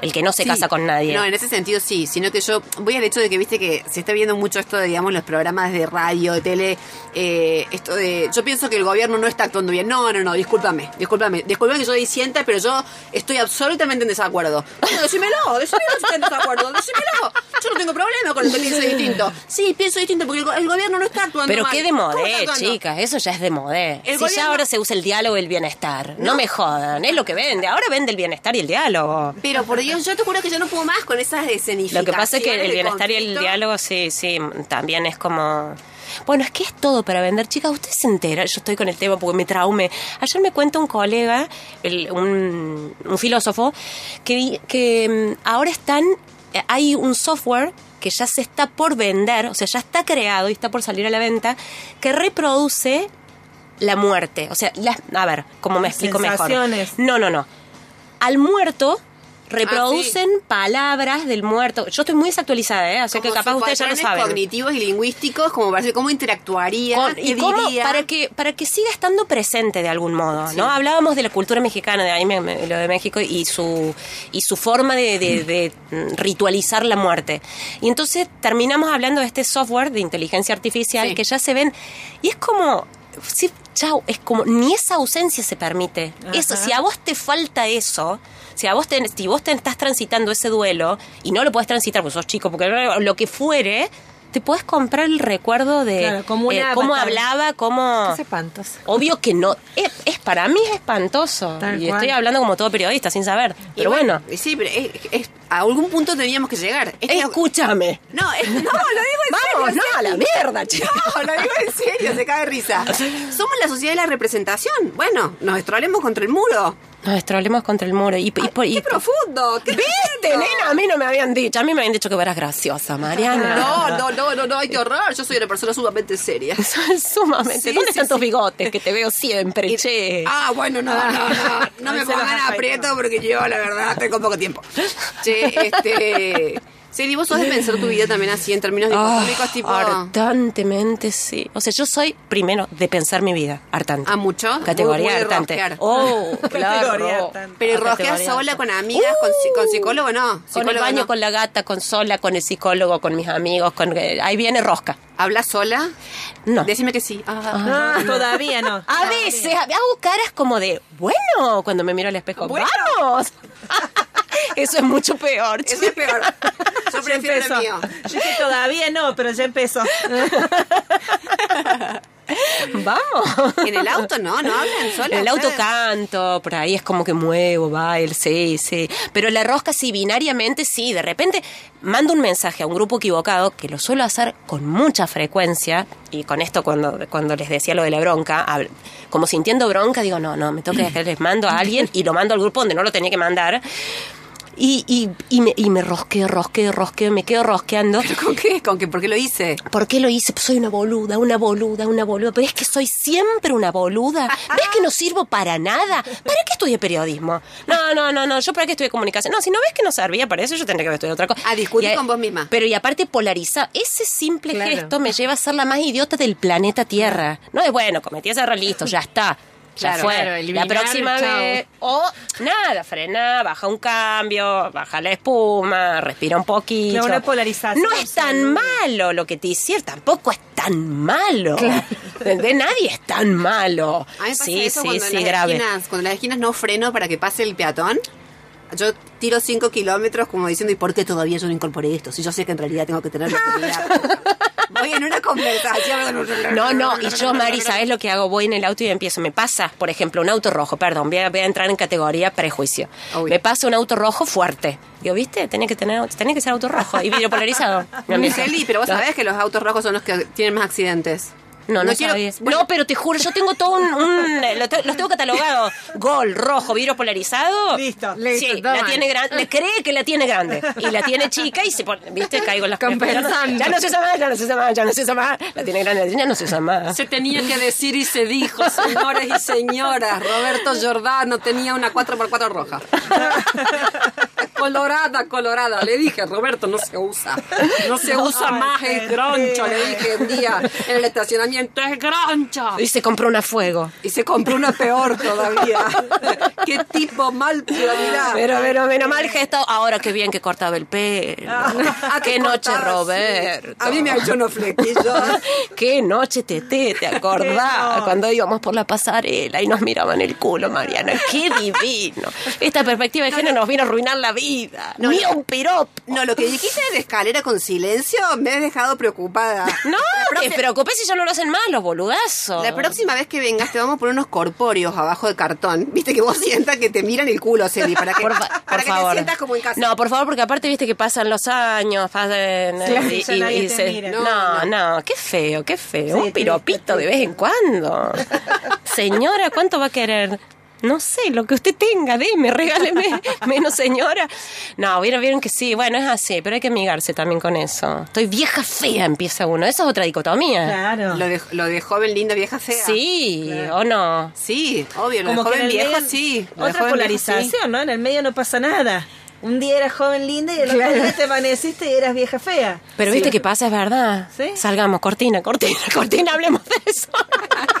[SPEAKER 6] El que no se
[SPEAKER 2] Sí.
[SPEAKER 6] casa con nadie.
[SPEAKER 2] No, en ese sentido sí, sino que yo voy al hecho de que viste que se está viendo mucho esto de, digamos, los programas de radio, de tele, eh, esto de, yo pienso que el gobierno no está actuando bien. No, no, no, discúlpame, discúlpame, discúlpame que yo disienta, pero yo estoy absolutamente en desacuerdo. Bueno, decímelo, decímelo si estás en desacuerdo, decímelo. Yo no tengo problema con el que piense distinto. Sí, pienso distinto porque el, go- el gobierno no está actuando
[SPEAKER 6] Pero
[SPEAKER 2] mal.
[SPEAKER 6] qué de
[SPEAKER 2] ¿Cómo está
[SPEAKER 6] modé, chicas, eso ya es de modé.
[SPEAKER 2] El
[SPEAKER 6] si
[SPEAKER 2] gobierno-
[SPEAKER 6] ya ahora se usa el diálogo y el bienestar. No. me jodan, es lo que vende. Ahora vende el bienestar y el diálogo.
[SPEAKER 2] Pero por Dios, yo te juro que yo no puedo más con esas escenificaciones.
[SPEAKER 6] Lo que pasa es que el bienestar y el diálogo, sí, sí, también es como... Bueno, es que es todo para vender. Chicas, usted se entera, yo estoy con el tema porque me traume. Ayer me cuenta un colega, el- un, un filósofo, que, que mm, ahora están, eh, hay un software que ya se está por vender, o sea, ya está creado y está por salir a la venta, que reproduce la muerte. O sea, las, a ver, ¿cómo me explico mejor? No, no, no. Al muerto reproducen palabras del muerto. Yo estoy muy desactualizada, ¿eh? Sea que capaz ustedes ya lo saben.
[SPEAKER 2] cognitivos y lingüísticos, como cómo interactuaría,
[SPEAKER 6] Con- y cómo,
[SPEAKER 2] diría.
[SPEAKER 6] para que para que siga estando presente de algún modo, ¿no? Hablábamos de la cultura mexicana, de ahí me- me- lo de México y su y su forma de, de- de, mm, ritualizar la muerte. Y entonces terminamos hablando de este software de inteligencia artificial
[SPEAKER 2] Sí.
[SPEAKER 6] que ya se ven y es como sí, chau, es como ni esa ausencia se permite. Eso, si a vos te falta eso, si a vos te, si vos te estás transitando ese duelo y no lo podés transitar porque sos chico, porque lo que fuere, te podés comprar el recuerdo de
[SPEAKER 4] Claro, como
[SPEAKER 6] eh, cómo hablaba, cómo...
[SPEAKER 3] Es espantoso.
[SPEAKER 6] Obvio que no. Es, es- para mí es espantoso.
[SPEAKER 3] Tal
[SPEAKER 6] y
[SPEAKER 3] cual.
[SPEAKER 6] estoy hablando como todo periodista, sin saber.
[SPEAKER 2] Y
[SPEAKER 6] Pero bueno.
[SPEAKER 2] y Sí, pero es- es- a algún punto teníamos que llegar. Este-
[SPEAKER 6] Escúchame.
[SPEAKER 2] no, es- no, lo digo en
[SPEAKER 6] Vamos,
[SPEAKER 2] serio.
[SPEAKER 6] no, a la mierda, chica.
[SPEAKER 2] No, lo digo en serio, se cae de risa. Somos la sociedad de la representación. Bueno, nos estrolemos contra el muro.
[SPEAKER 6] Nos estrolemos contra el muro. Y, y, por- y-
[SPEAKER 2] ¡Qué profundo! ¿Qué
[SPEAKER 6] ¿Viste, nena? A mí no me habían dicho. A mí me habían dicho que eras graciosa, Mariana.
[SPEAKER 2] No, no, no, no, no, ay, qué horror. Yo soy una persona sumamente seria. *laughs*
[SPEAKER 6] Sumamente.
[SPEAKER 2] Sí,
[SPEAKER 6] ¿Dónde
[SPEAKER 2] sí,
[SPEAKER 6] están tus bigotes? Que te veo siempre, che.
[SPEAKER 2] Ah, bueno, no, no, no. No me
[SPEAKER 4] No los
[SPEAKER 2] pongan aprieto porque yo, la verdad, tengo poco tiempo. Che, este. Sí, vos sos de pensar tu vida también así en términos
[SPEAKER 6] Ah,
[SPEAKER 2] dicotómicos, tipo.
[SPEAKER 6] hartantemente, sí. O sea, yo soy, primero, de pensar mi vida. Hartante.
[SPEAKER 2] ¿A mucho?
[SPEAKER 6] Categoría
[SPEAKER 2] Muy- muy de
[SPEAKER 6] hartante.
[SPEAKER 2] rosquear.
[SPEAKER 6] Oh, *laughs*
[SPEAKER 4] Categoría
[SPEAKER 6] claro.
[SPEAKER 4] hartante.
[SPEAKER 2] Pero ¿y
[SPEAKER 6] Ah,
[SPEAKER 2] rosqueas
[SPEAKER 6] categoría
[SPEAKER 2] sola con amigas, con, psi- con psicólogo no?
[SPEAKER 6] Con el baño,
[SPEAKER 2] no.
[SPEAKER 6] con la gata, con sola, con el psicólogo, con mis amigos, con eh, ahí viene rosca.
[SPEAKER 2] ¿Hablas sola?
[SPEAKER 6] No.
[SPEAKER 2] Decime que sí. Ah.
[SPEAKER 4] Ah, todavía no. *laughs*
[SPEAKER 6] A veces hago caras como de, bueno, cuando me miro al espejo,
[SPEAKER 4] Bueno.
[SPEAKER 6] ¡vamos! *laughs* Eso es mucho peor.
[SPEAKER 2] Eso es peor. Yo prefiero
[SPEAKER 4] empezó.
[SPEAKER 2] lo mío.
[SPEAKER 4] Yo dije todavía no, pero ya empezó. *laughs*
[SPEAKER 6] Vamos.
[SPEAKER 2] En el auto no, no hablan sola.
[SPEAKER 6] En el auto canto, por ahí es como que muevo, bailo, sí, sí. Pero la rosca sí, binariamente sí. De repente mando un mensaje a un grupo equivocado, que lo suelo hacer con mucha frecuencia, y con esto cuando, cuando les decía lo de la bronca, como sintiendo bronca, digo, no, no, me toca que les mando a alguien y lo mando al grupo donde no lo tenía que mandar. Y, y, y, me, y me rosqueo, rosqueo, rosqueo, me quedo rosqueando.
[SPEAKER 2] ¿Con qué? ¿Con qué? ¿Por qué lo hice?
[SPEAKER 6] ¿Por qué lo hice? Pues soy una boluda, una boluda, una boluda. Pero es que soy siempre una boluda. *laughs* ¿Ves que no sirvo para nada? ¿Para qué estudié periodismo? No, no, no, no. ¿Yo para qué estudié comunicación? No, si no ves que no servía para eso, yo tendría que haber estudiado otra cosa.
[SPEAKER 2] Discutí
[SPEAKER 6] Y-
[SPEAKER 2] con vos misma.
[SPEAKER 6] Pero y aparte polarizar. Ese simple
[SPEAKER 3] Claro.
[SPEAKER 6] gesto me lleva a ser la más idiota del planeta Tierra. No es bueno, cometí ese error, listo, ya está. Ya
[SPEAKER 3] Claro,
[SPEAKER 6] fue.
[SPEAKER 3] claro,
[SPEAKER 6] la
[SPEAKER 3] eliminar,
[SPEAKER 6] próxima
[SPEAKER 3] chao.
[SPEAKER 6] vez. O nada, frena, baja un cambio, baja la espuma, respira un poquito.
[SPEAKER 4] Claro, una polarización,
[SPEAKER 6] No es tan malo lo que te hicieron, tampoco es tan malo. De nadie es tan malo.
[SPEAKER 2] A mí me pasa
[SPEAKER 6] sí,
[SPEAKER 2] eso
[SPEAKER 6] sí,
[SPEAKER 2] cuando,
[SPEAKER 6] sí,
[SPEAKER 2] en las
[SPEAKER 6] grave.
[SPEAKER 2] Esquinas, cuando en las esquinas no freno para que pase el peatón. Yo tiro 5 kilómetros como diciendo, ¿y por qué todavía yo no incorporé esto? Si yo sé que en realidad tengo que tener la. *laughs* Voy en una conversación.
[SPEAKER 6] No, no, y yo, Mari, ¿sabes lo que hago? Voy en el auto y empiezo. Me pasa, por ejemplo, un auto rojo, perdón, voy a, voy a entrar en categoría prejuicio.
[SPEAKER 2] Uy.
[SPEAKER 6] Me pasa un auto rojo fuerte. Digo, ¿viste? Tenés que tener, tenés que ser auto rojo y vidrio polarizado. *laughs*
[SPEAKER 2] Pero vos
[SPEAKER 6] No.
[SPEAKER 2] sabés que los autos rojos son los que tienen más accidentes.
[SPEAKER 6] No, no,
[SPEAKER 2] No quiero- bueno.
[SPEAKER 6] No, pero te juro, yo tengo todo un... un- *laughs* lo te- los tengo catalogados. Gol, rojo, vidrio polarizado.
[SPEAKER 4] Listo.
[SPEAKER 3] Listo,
[SPEAKER 6] Sí,
[SPEAKER 3] toma.
[SPEAKER 6] la tiene grande. Le cree que la tiene grande. Y la tiene chica y se pone... ¿Viste? Caigo en las
[SPEAKER 3] Compensando.
[SPEAKER 6] Ya no, ya no se usa más, ya no se usa más, ya no se usa más. La tiene grande, ya no se usa más.
[SPEAKER 2] Se tenía que decir y se dijo, señores y señoras. Roberto Giordano tenía una 4x4 roja. *laughs* colorada, colorada. Le dije, Roberto, no se usa. No se usa más, es groncho. Le dije un día en el estacionamiento, es groncho.
[SPEAKER 6] Y se compró una fuego.
[SPEAKER 2] Y se compró una peor todavía. *laughs* Qué tipo mal, pero mirá.
[SPEAKER 6] Pero, pero, menos mal gesto. Ahora qué bien que cortaba el pelo.
[SPEAKER 2] Ah,
[SPEAKER 6] qué *laughs* noche,
[SPEAKER 2] cortaba,
[SPEAKER 6] Roberto.
[SPEAKER 2] sí. A mí me ha hecho unos flequillos. *laughs*
[SPEAKER 6] Qué noche, Tete, ¿te acordás?
[SPEAKER 4] No.
[SPEAKER 6] Cuando íbamos por la pasarela y nos miraban el culo, Mariana. Qué divino. Esta perspectiva de género nos vino a arruinar la vida.
[SPEAKER 2] No,
[SPEAKER 6] Ni
[SPEAKER 2] no.
[SPEAKER 6] un piropo.
[SPEAKER 2] No, lo que dijiste de escalera con silencio me ha dejado preocupada. *laughs*
[SPEAKER 6] No, te preocupes si ya no lo hacen más los boludazos.
[SPEAKER 2] La próxima vez que vengas te vamos a poner unos corpóreos abajo de cartón. Viste que vos sientas que te miran el culo, Celi, para que, *laughs*
[SPEAKER 6] Por, fa-
[SPEAKER 2] para
[SPEAKER 6] por
[SPEAKER 2] que
[SPEAKER 6] favor.
[SPEAKER 2] te sientas como en casa.
[SPEAKER 6] No, por favor, porque aparte viste que pasan los años, pasan,
[SPEAKER 4] Claro,
[SPEAKER 6] y, y- y. No, no, qué feo, qué feo.
[SPEAKER 4] Sí,
[SPEAKER 6] Un piropito de vez en cuando. *laughs* Señora, ¿cuánto va a querer? No sé, lo que usted tenga, deme, regáleme *laughs* menos señora. No, vieron, vieron que sí, bueno, es así, pero hay que amigarse también con eso. Estoy vieja fea, empieza uno. Esa es otra dicotomía.
[SPEAKER 4] Claro.
[SPEAKER 2] Lo de, lo de joven, linda, vieja, fea.
[SPEAKER 6] Sí, o no.
[SPEAKER 2] Sí, obvio, lo
[SPEAKER 4] Como
[SPEAKER 2] de
[SPEAKER 4] que
[SPEAKER 2] joven,
[SPEAKER 4] el
[SPEAKER 2] vieja,
[SPEAKER 4] medio-
[SPEAKER 2] sí. Lo
[SPEAKER 4] Otra
[SPEAKER 2] sí.
[SPEAKER 4] polarización, ¿no? En el medio no pasa nada. Un día eras joven linda y el otro día te amaneciste y eras vieja fea.
[SPEAKER 6] Pero viste que pasa, es verdad.
[SPEAKER 4] ¿Sí?
[SPEAKER 6] Salgamos, cortina, cortina, *laughs* cortina, hablemos de eso. *laughs*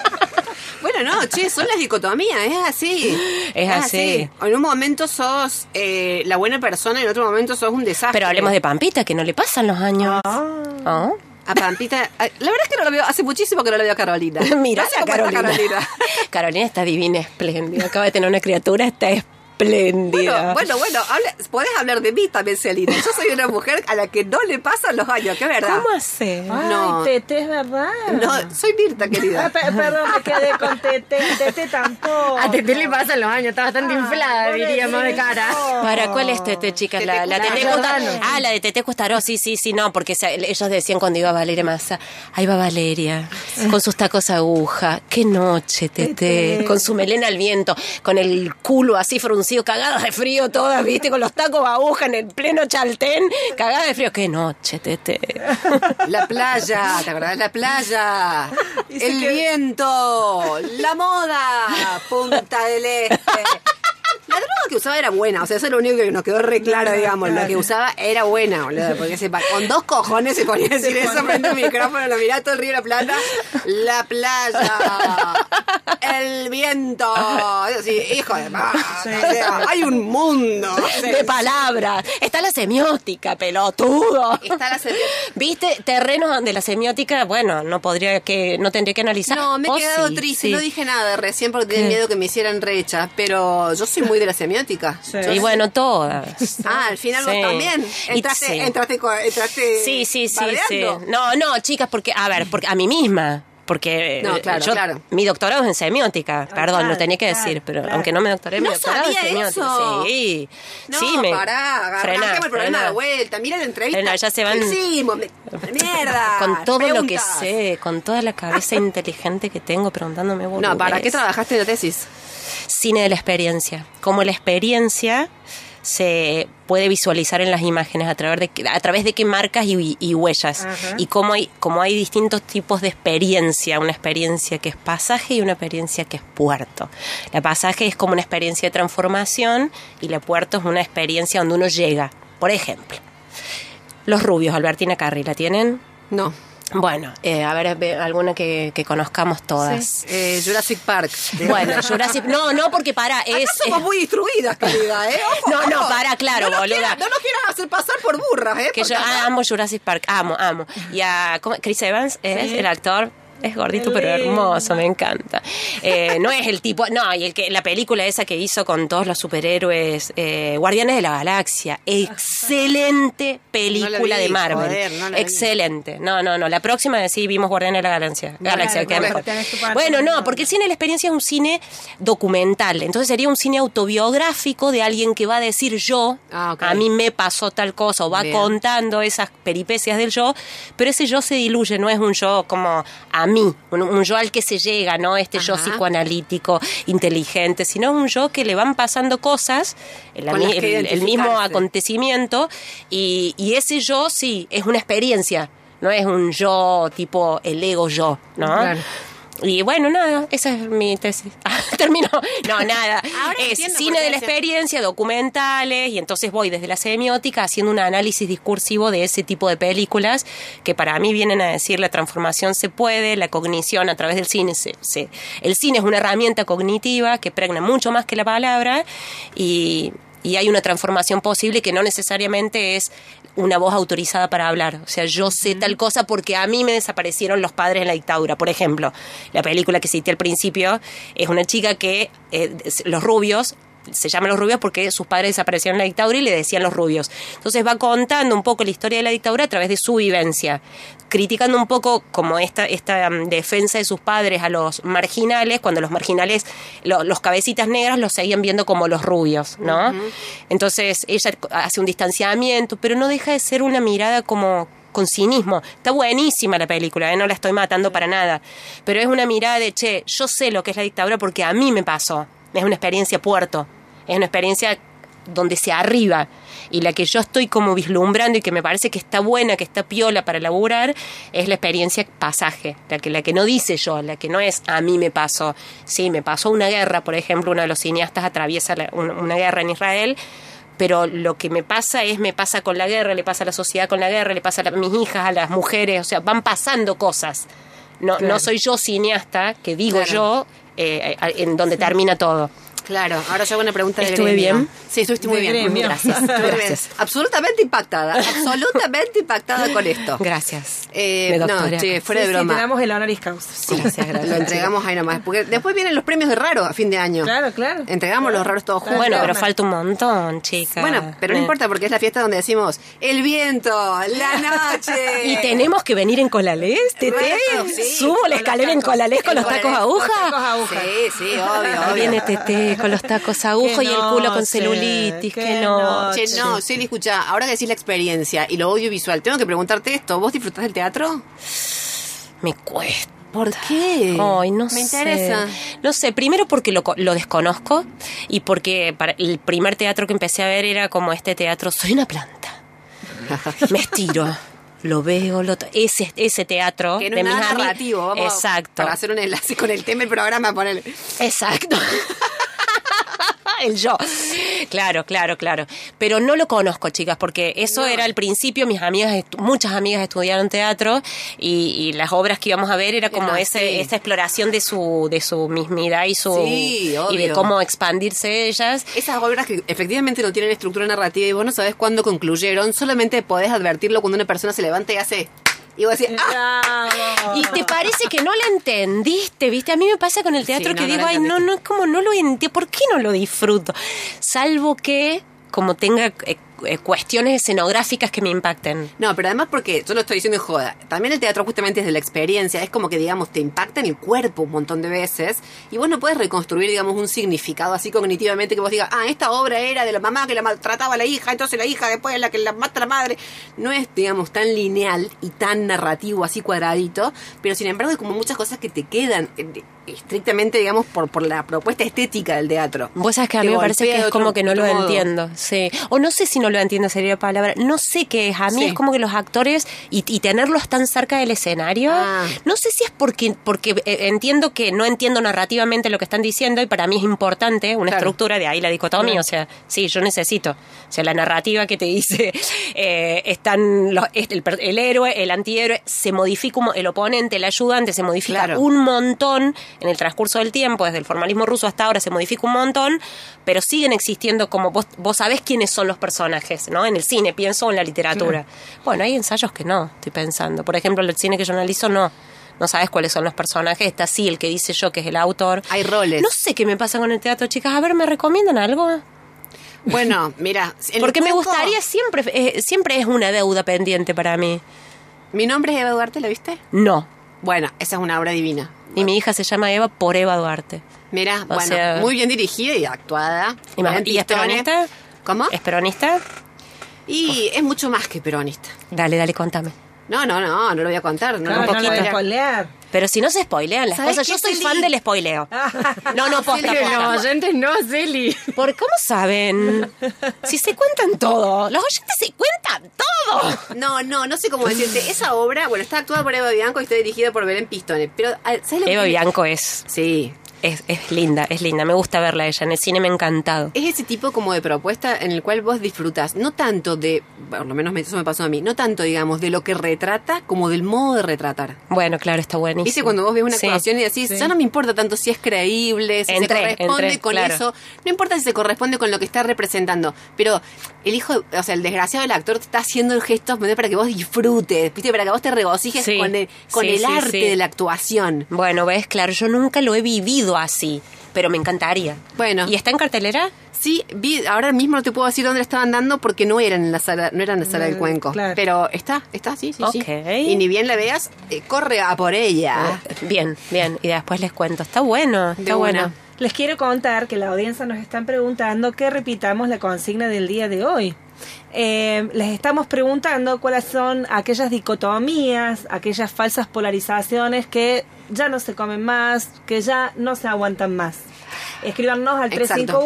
[SPEAKER 2] Bueno, no, che, son las dicotomías, es así.
[SPEAKER 6] Es así.
[SPEAKER 2] En un momento sos eh, la buena persona y en otro momento sos un desastre.
[SPEAKER 6] Pero hablemos de Pampita, que no le pasan los años. Ah.
[SPEAKER 2] A Pampita, a- la verdad es que no lo veo, hace muchísimo que no lo veo a Carolina.
[SPEAKER 6] Mira
[SPEAKER 2] No sé está.
[SPEAKER 6] Carolina. *laughs*
[SPEAKER 2] Carolina
[SPEAKER 6] está divina, espléndida. Acaba de tener una criatura, está espléndida.
[SPEAKER 2] Bueno, bueno, bueno, habla- podés hablar de mí también, Celina. Yo soy una mujer a la que no le pasan los años, que es verdad.
[SPEAKER 6] ¿Cómo hace?
[SPEAKER 4] Ay,
[SPEAKER 2] No.
[SPEAKER 4] Tete, es verdad.
[SPEAKER 2] No, soy Mirta,
[SPEAKER 4] Ah,
[SPEAKER 2] querida.
[SPEAKER 4] pe- perdón, me quedé con Tete. Tete tampoco.
[SPEAKER 3] A Tete le pasan los años, está bastante inflada,
[SPEAKER 4] no le
[SPEAKER 3] diríamos de cara.
[SPEAKER 6] ¿Para cuál es Tete, chicas?
[SPEAKER 2] Tete
[SPEAKER 6] La, la. Tete Custaró. Ah, la de Tete Custaró, sí, sí, sí, no, porque se- ellos decían cuando iba Valeria Massa, ahí va Valeria, con sus tacos aguja, qué noche, Tete,
[SPEAKER 4] Tete.
[SPEAKER 6] con su melena al viento, con el culo así fruncido, cagadas de frío todas, viste, con los tacos aguja en el pleno chaltén, cagadas de frío, qué noche, Tete. *laughs*
[SPEAKER 2] La playa, ¿te acordás? La playa, el
[SPEAKER 4] que-
[SPEAKER 2] viento, la moda, Punta del Este. La droga que usaba era buena, o sea, eso es lo único que nos quedó re claro, digamos. Lo que usaba era buena, boludo, porque se, con dos cojones se ponía a decir eso frente al micrófono, lo miraba todo el río de la Plata, la playa, el viento. Así, hijo de madre, o sea, hay un mundo.
[SPEAKER 6] de palabras. Está la semiótica, pelotudo.
[SPEAKER 2] Está la semiótica.
[SPEAKER 6] ¿Viste? Terrenos donde la semiótica, bueno, no podría que, no tendría que analizar.
[SPEAKER 2] No, me he
[SPEAKER 6] O
[SPEAKER 2] quedado
[SPEAKER 6] sí,
[SPEAKER 2] triste,
[SPEAKER 6] sí.
[SPEAKER 2] no dije nada recién porque tenía miedo que me hicieran recha, pero yo soy muy de la semiótica.
[SPEAKER 4] Sí.
[SPEAKER 6] Y bueno, todas.
[SPEAKER 2] Ah, al final
[SPEAKER 6] Sí.
[SPEAKER 2] vos también. Entraste,
[SPEAKER 6] sí.
[SPEAKER 2] entraste, co- entraste
[SPEAKER 6] Sí, sí, sí, sí. No, no, chicas, porque, a ver, porque a mí misma. Porque
[SPEAKER 2] No,
[SPEAKER 6] eh,
[SPEAKER 2] claro,
[SPEAKER 6] yo,
[SPEAKER 2] claro.
[SPEAKER 6] mi doctorado es en semiótica, perdón,
[SPEAKER 4] claro,
[SPEAKER 6] lo tenía que
[SPEAKER 4] claro,
[SPEAKER 6] decir, pero
[SPEAKER 4] claro.
[SPEAKER 6] aunque no me doctoré, mi
[SPEAKER 2] No
[SPEAKER 6] doctorado es
[SPEAKER 2] sabía
[SPEAKER 6] semiótica.
[SPEAKER 2] eso.
[SPEAKER 6] Sí,
[SPEAKER 2] No,
[SPEAKER 6] sí, me.
[SPEAKER 2] pará,
[SPEAKER 6] Frená,
[SPEAKER 2] el
[SPEAKER 6] frená.
[SPEAKER 2] de vuelta, mira la entrevista.
[SPEAKER 6] Frená, ya se van-.
[SPEAKER 2] Me- Mierda. *laughs*
[SPEAKER 6] Con todo lo que
[SPEAKER 2] preguntas.
[SPEAKER 6] sé, con toda la cabeza *laughs* inteligente que tengo preguntándome
[SPEAKER 2] No, ¿para qué trabajaste en la tesis?
[SPEAKER 6] Cine de la experiencia. Como la experiencia se puede visualizar en las imágenes a través de, a través de qué marcas y, y huellas.
[SPEAKER 4] Ajá.
[SPEAKER 6] Y cómo hay, como hay distintos tipos de experiencia. Una experiencia que es pasaje y una experiencia que es puerto. La pasaje es como una experiencia de transformación y la puerto es una experiencia donde uno llega. Por ejemplo, los rubios, Albertina Carri, ¿la tienen?
[SPEAKER 2] No.
[SPEAKER 6] Bueno, eh, a ver, ve- alguna que, que conozcamos todas.
[SPEAKER 2] Eh, Jurassic Park.
[SPEAKER 6] Bueno, Jurassic... No, no, porque para,
[SPEAKER 2] Acá
[SPEAKER 6] es...
[SPEAKER 2] somos muy instruidas, querida, ¿eh? *laughs* Ojo,
[SPEAKER 6] No, no, para, claro,
[SPEAKER 2] no nos
[SPEAKER 6] boluda.
[SPEAKER 2] quieras- no nos quieras hacer pasar por burras, ¿eh?
[SPEAKER 6] Que
[SPEAKER 2] Porque
[SPEAKER 6] yo amo Jurassic Park, amo, amo. Y a ¿cómo? Chris Evans es el actor. Es gordito pero hermoso, me encanta. Eh, no es el tipo, no, y el que la película esa que hizo con todos los superhéroes, eh, Guardianes de la Galaxia, excelente película
[SPEAKER 2] No la vi,
[SPEAKER 6] de Marvel,
[SPEAKER 2] joder, no
[SPEAKER 6] excelente. No, no, no, la próxima sí vimos Guardianes de la Galaxia,
[SPEAKER 4] bueno,
[SPEAKER 6] mejor. no, porque el cine de la experiencia es un cine documental, entonces sería un cine autobiográfico de alguien que va a decir yo,
[SPEAKER 2] Ah,
[SPEAKER 6] a mí me pasó tal cosa, o va
[SPEAKER 2] Bien.
[SPEAKER 6] contando esas peripecias del yo, pero ese yo se diluye, no es un yo como a mí, un, un yo al que se llega, no este yo psicoanalítico, inteligente, sino un yo que le van pasando cosas, el, el- el mismo acontecimiento, y, y ese yo sí, es una experiencia, no es un yo tipo el ego yo, ¿no?
[SPEAKER 2] Claro.
[SPEAKER 6] Y bueno, nada, esa es mi tesis. *laughs* Ah, Terminó. No, nada. *laughs*
[SPEAKER 2] Ahora
[SPEAKER 6] es cine de la experiencia, documentales, y entonces voy desde la semiótica haciendo un análisis discursivo de ese tipo de películas que para mí vienen a decir la transformación se puede, la cognición a través del cine. Se, se- el cine es una herramienta cognitiva que pregna mucho más que la palabra y, y hay una transformación posible que no necesariamente es una voz autorizada para hablar. O sea, yo sé tal cosa porque a mí me desaparecieron los padres en la dictadura. Por ejemplo, la película que cité al principio es una chica que eh, los rubios se llaman los rubios porque sus padres desaparecieron en la dictadura y le decían los rubios. Entonces va contando un poco la historia de la dictadura a través de su vivencia, criticando un poco como esta, esta um, defensa de sus padres a los marginales, cuando los marginales, lo- los cabecitas negras los seguían viendo como los rubios, ¿no? Entonces ella hace un distanciamiento, pero no deja de ser una mirada como con cinismo. Está buenísima la película, ¿eh? no la estoy matando para nada. Pero es una mirada de, che, yo sé lo que es la dictadura porque a mí me pasó. Es una experiencia puerto. Es una experiencia donde se arriba. Y la que yo estoy como vislumbrando y que me parece que está buena, que está piola para laburar, es la experiencia pasaje. La que, la que no dice yo, la que no es a mí me pasó. Sí, me pasó una guerra, por ejemplo, uno de los cineastas atraviesa la- una guerra en Israel pero lo que me pasa es, me pasa con la guerra, le pasa a la sociedad con la guerra, le pasa a la- mis hijas, a las mujeres, o sea, van pasando cosas. No, no soy yo cineasta, que digo
[SPEAKER 2] Claro.
[SPEAKER 6] yo, eh, a- en donde termina todo.
[SPEAKER 2] Claro, ahora yo hago una pregunta de
[SPEAKER 6] ¿Estuve
[SPEAKER 2] gremio.
[SPEAKER 6] bien?
[SPEAKER 2] Sí, estuviste muy
[SPEAKER 4] De
[SPEAKER 2] bien.
[SPEAKER 4] gremio.
[SPEAKER 2] Gracias. *laughs*
[SPEAKER 6] Gracias.
[SPEAKER 2] Absolutamente impactada. Absolutamente impactada con esto.
[SPEAKER 6] Gracias.
[SPEAKER 2] Eh,
[SPEAKER 6] Me
[SPEAKER 2] no, che, fuera
[SPEAKER 4] Sí,
[SPEAKER 2] de
[SPEAKER 4] sí,
[SPEAKER 2] broma.
[SPEAKER 4] te damos el honoris causa.
[SPEAKER 2] Sí,
[SPEAKER 6] Gracias, gracias.
[SPEAKER 2] Lo entregamos ahí nomás. Porque después vienen los premios de raro a fin de año.
[SPEAKER 4] Claro, claro.
[SPEAKER 2] Entregamos los raros todos juntos.
[SPEAKER 6] Bueno, pero falta un montón, chicas.
[SPEAKER 2] Bueno, pero no importa porque es la fiesta donde decimos el viento, la *laughs* noche.
[SPEAKER 6] ¿Y tenemos que venir en colalés, Tete?
[SPEAKER 2] Bueno, sí,
[SPEAKER 6] ¿Subo la escalera en colalés con los tacos
[SPEAKER 2] colalés,
[SPEAKER 6] aguja?
[SPEAKER 4] los tacos aguja.
[SPEAKER 2] Sí, sí, obvio,
[SPEAKER 6] Ahí viene Tete con los tacos aguja y el culo con celulitis. Que no.
[SPEAKER 2] Che, no, Celi, escucha, ahora que decís la experiencia y lo audiovisual, tengo que preguntarte esto. ¿Vos disfrutás del teatro?
[SPEAKER 6] Me cuesta.
[SPEAKER 2] ¿Por qué?
[SPEAKER 6] Ay, no
[SPEAKER 2] Me
[SPEAKER 6] sé.
[SPEAKER 2] interesa.
[SPEAKER 6] No sé, primero porque lo, co- lo desconozco y porque para el primer teatro que empecé a ver era como este teatro, soy una planta. *laughs* Me estiro. Lo veo, lo ese, ese teatro
[SPEAKER 2] Que no
[SPEAKER 6] de
[SPEAKER 2] nada narrativo. Vamos
[SPEAKER 6] Exacto.
[SPEAKER 2] Para hacer un enlace con el tema del programa, poner.
[SPEAKER 6] Exacto. *laughs* *laughs* el yo. Claro, claro, claro. Pero no lo conozco, chicas, porque eso era al principio. Mis amigas, muchas amigas estudiaron teatro y, y las obras que íbamos a ver era como
[SPEAKER 2] Ah,
[SPEAKER 6] ese,
[SPEAKER 2] sí.
[SPEAKER 6] esa exploración de su, de su mismidad y su
[SPEAKER 2] Sí,
[SPEAKER 6] y de cómo expandirse ellas.
[SPEAKER 2] Esas obras que efectivamente no tienen estructura narrativa y vos no sabés cuándo concluyeron, solamente podés advertirlo cuando una persona se levanta y hace. Y vos decís, ¡ah!
[SPEAKER 6] Y te parece que no la entendiste, ¿viste? A mí me pasa con el teatro
[SPEAKER 2] Sí, no,
[SPEAKER 6] que
[SPEAKER 2] no
[SPEAKER 6] digo, ay, no, no, es como no lo entiendo, ¿por qué no lo disfruto? Salvo que como tenga eh, cuestiones escenográficas que me impacten.
[SPEAKER 2] No, pero además porque, yo lo estoy diciendo en joda, también el teatro justamente es de la experiencia, es como que, digamos, te impacta en el cuerpo un montón de veces y vos no puedes reconstruir, digamos, un significado así cognitivamente que vos digas, ah, esta obra era de la mamá que la maltrataba a la hija, entonces la hija después es la que la mata a la madre. No es, digamos, tan lineal y tan narrativo, así cuadradito, pero sin embargo hay como muchas cosas que te quedan eh, estrictamente, digamos, por, por la propuesta estética del teatro.
[SPEAKER 6] Vos sabés que a mí me parece que es
[SPEAKER 2] otro-
[SPEAKER 6] como que no lo
[SPEAKER 2] modo.
[SPEAKER 6] entiendo, sí. O no sé si no lo entiendo sería la palabra, no sé qué es, a mí
[SPEAKER 2] Sí.
[SPEAKER 6] es como que los actores y, y tenerlos tan cerca del escenario,
[SPEAKER 2] Ah.
[SPEAKER 6] no sé si es porque, porque eh, entiendo que no entiendo narrativamente lo que están diciendo y para mí es importante una
[SPEAKER 2] Claro.
[SPEAKER 6] estructura, de ahí la dicotomía, o sea, sí, yo necesito, o sea, la narrativa que te dice, *laughs* eh, están los, el, per- el héroe, el antihéroe, se modifica, el oponente, el ayudante, se modifica
[SPEAKER 2] Claro.
[SPEAKER 6] un montón en el transcurso del tiempo, desde el formalismo ruso hasta ahora se modifica un montón, pero siguen existiendo como vos, vos sabés quiénes son los personajes, ¿no? En el cine, pienso, o en la literatura. Bueno, hay ensayos que no, estoy pensando. Por ejemplo, el cine que yo analizo, no. No sabes cuáles son los personajes. Está sí el que dice yo, que es el autor.
[SPEAKER 2] Hay roles.
[SPEAKER 6] No sé qué me pasa con el teatro, chicas. A ver, ¿me recomiendan algo?
[SPEAKER 2] Bueno, *laughs* mira,
[SPEAKER 6] Porque me gustaría, siempre, eh, siempre es una deuda pendiente para mí.
[SPEAKER 2] Mi nombre es Eva Duarte, ¿la viste?
[SPEAKER 6] No.
[SPEAKER 2] Bueno, esa es una obra divina.
[SPEAKER 6] Y mi hija se llama Eva por Eva Duarte.
[SPEAKER 2] Mira,
[SPEAKER 6] O
[SPEAKER 2] bueno,
[SPEAKER 6] sea-
[SPEAKER 2] muy bien dirigida y actuada.
[SPEAKER 6] ¿Y, más- ¿y es peronista?
[SPEAKER 2] ¿Cómo?
[SPEAKER 6] ¿Es peronista?
[SPEAKER 2] Y es mucho más que peronista.
[SPEAKER 6] Dale, dale, contame.
[SPEAKER 2] No, no, no, no lo voy a contar. No,
[SPEAKER 4] Claro, no lo voy a
[SPEAKER 2] spoilear.
[SPEAKER 6] Pero si no se spoilean las
[SPEAKER 2] ¿Sabes
[SPEAKER 6] cosas, yo soy
[SPEAKER 2] Celi?
[SPEAKER 6] fan del spoileo. *laughs* No, no, posta, posta.
[SPEAKER 3] Los oyentes no, Celi.
[SPEAKER 6] ¿Por cómo saben? Si se cuentan todo. Los oyentes se cuentan todo.
[SPEAKER 2] No, no, no sé cómo decirte. Esa obra, bueno, está actuada por Eva Bianco y está dirigida por Belén Pistone. Pero, ah, ¿sabes lo que
[SPEAKER 6] Eva? Bianco es,
[SPEAKER 2] Sí.
[SPEAKER 6] Es, es linda, es linda. Me gusta verla ella. En el cine me ha encantado.
[SPEAKER 2] Es ese tipo como de propuesta en el cual vos disfrutas, no tanto de, por lo menos me- eso me pasó a mí, no tanto, digamos, de lo que retrata como del modo de retratar.
[SPEAKER 6] Bueno, claro, está buenísimo.
[SPEAKER 2] ¿Viste cuando vos ves una
[SPEAKER 6] Sí.
[SPEAKER 2] actuación y decís, ya no me importa tanto si es creíble, si
[SPEAKER 6] Entré,
[SPEAKER 2] se corresponde
[SPEAKER 6] entré,
[SPEAKER 2] con
[SPEAKER 6] claro.
[SPEAKER 2] eso, no importa si se corresponde con lo que está representando, pero el hijo, o sea, el desgraciado del actor te está haciendo el gesto para que vos disfrutes, ¿viste? Para que vos te regocijes
[SPEAKER 6] Sí,
[SPEAKER 2] con el, con el arte de la actuación.
[SPEAKER 6] Bueno, ves, claro, yo nunca lo he vivido así, pero me encantaría.
[SPEAKER 2] Bueno.
[SPEAKER 6] ¿Y está en cartelera?
[SPEAKER 2] Sí, vi, ahora mismo no te puedo decir dónde la estaban dando porque no eran en la sala, no eran en la sala del
[SPEAKER 4] Mm,
[SPEAKER 2] cuenco.
[SPEAKER 4] claro.
[SPEAKER 2] Pero está, está, sí, sí, sí. Y ni bien la veas, eh, corre a por ella.
[SPEAKER 6] Bien, bien. Y después les cuento. Está bueno, está
[SPEAKER 2] De
[SPEAKER 6] bueno.
[SPEAKER 4] Les quiero contar que la audiencia nos están preguntando que repitamos la consigna del día de hoy. Eh, les estamos preguntando cuáles son aquellas dicotomías, aquellas falsas polarizaciones que ya no se comen más, que ya no se aguantan más. Escríbanos al
[SPEAKER 2] Exacto.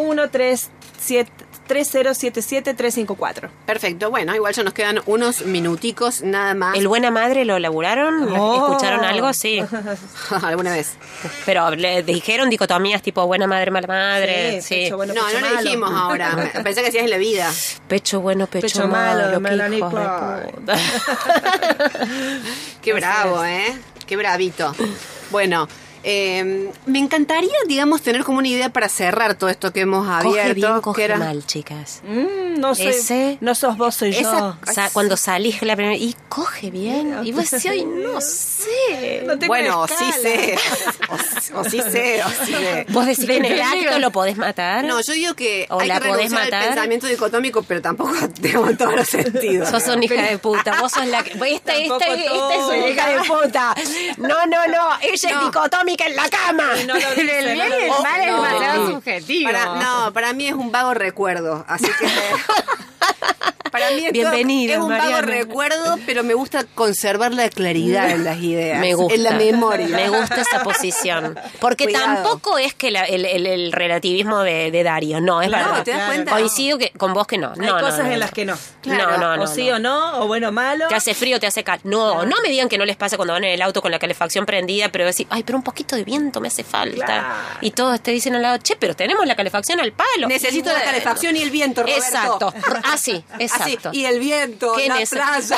[SPEAKER 4] 351-3077-354.
[SPEAKER 2] Perfecto, bueno, igual ya nos quedan unos minuticos nada más.
[SPEAKER 6] ¿El Buena Madre lo laburaron?
[SPEAKER 4] Oh.
[SPEAKER 6] ¿Escucharon algo? Sí. *laughs*
[SPEAKER 2] ¿Alguna vez?
[SPEAKER 6] Pero le dijeron dicotomías tipo buena madre, mala madre.
[SPEAKER 4] Sí,
[SPEAKER 6] Sí.
[SPEAKER 4] pecho bueno,
[SPEAKER 2] no,
[SPEAKER 4] pecho
[SPEAKER 2] no le
[SPEAKER 4] malo.
[SPEAKER 2] dijimos ahora. *laughs* Pensé que decías en la vida.
[SPEAKER 6] Pecho bueno, pecho,
[SPEAKER 4] Pecho malo,
[SPEAKER 6] malo. puta. *laughs*
[SPEAKER 2] Qué bravo, ¿eh? Qué bravito. Bueno, eh, me encantaría, digamos, tener como una idea para cerrar todo esto que hemos abierto.
[SPEAKER 6] Coge bien,
[SPEAKER 2] que
[SPEAKER 6] coge
[SPEAKER 2] era-
[SPEAKER 6] mal, chicas.
[SPEAKER 4] Mm, no,
[SPEAKER 6] Ese-
[SPEAKER 4] no sos vos, soy
[SPEAKER 2] Esa-
[SPEAKER 4] yo.
[SPEAKER 6] O sea, cuando salís la primera y coge bien y vos decís, ay, no *laughs* sé.
[SPEAKER 4] No tengo
[SPEAKER 2] Bueno,
[SPEAKER 4] escala.
[SPEAKER 2] sí sé. O, o sí *laughs* sé, o sí sé.
[SPEAKER 6] Vos decís que en el acto lo podés matar.
[SPEAKER 2] No, yo digo que
[SPEAKER 6] O
[SPEAKER 2] hay
[SPEAKER 6] la
[SPEAKER 2] que
[SPEAKER 6] podés matar.
[SPEAKER 2] pensamiento dicotómico, pero tampoco *laughs* tengo todos los sentidos.
[SPEAKER 6] Sos una hija de puta, vos sos la que... Esta, esta,
[SPEAKER 4] Tampoco
[SPEAKER 6] esta es una hija de puta. No, no, no, ella
[SPEAKER 2] No.
[SPEAKER 6] es dicotómica en la cama.
[SPEAKER 4] No lo *laughs* dice,
[SPEAKER 3] El
[SPEAKER 4] no
[SPEAKER 3] bien
[SPEAKER 4] lo
[SPEAKER 3] y el
[SPEAKER 4] dice.
[SPEAKER 3] mal es
[SPEAKER 2] no.
[SPEAKER 3] demasiado subjetivo.
[SPEAKER 2] Para, no, para mí es un vago recuerdo, así que... *laughs* para mí es,
[SPEAKER 6] Bienvenida,
[SPEAKER 2] es un vago
[SPEAKER 6] Mariana.
[SPEAKER 2] recuerdo, pero me gusta conservar la claridad en las ideas.
[SPEAKER 6] Me gusta.
[SPEAKER 2] En la memoria.
[SPEAKER 6] Me gusta esa posición. Porque
[SPEAKER 2] Cuidado.
[SPEAKER 6] tampoco es que la- el, el- el relativismo de, de Dario. No, es
[SPEAKER 2] Claro,
[SPEAKER 6] verdad.
[SPEAKER 2] ¿te das cuenta?
[SPEAKER 6] Coincido que, con vos que no.
[SPEAKER 4] Hay
[SPEAKER 6] no,
[SPEAKER 4] cosas
[SPEAKER 6] no,
[SPEAKER 4] en las que no.
[SPEAKER 2] Claro.
[SPEAKER 6] No, no, no.
[SPEAKER 4] o sí
[SPEAKER 6] no.
[SPEAKER 4] o no, o bueno o malo.
[SPEAKER 6] Te hace frío, te hace calor. No, no me digan que no les pasa cuando van en el auto con la calefacción prendida, pero decir, ay, pero un poquito de viento me hace falta.
[SPEAKER 4] Claro.
[SPEAKER 6] Y todos te dicen al lado, che, pero tenemos la calefacción al palo.
[SPEAKER 2] Necesito la calefacción y el viento, Roberto.
[SPEAKER 6] Exacto. Ah, sí, *laughs* exacto.
[SPEAKER 2] Y el viento,
[SPEAKER 6] ¿Qué
[SPEAKER 2] la playa,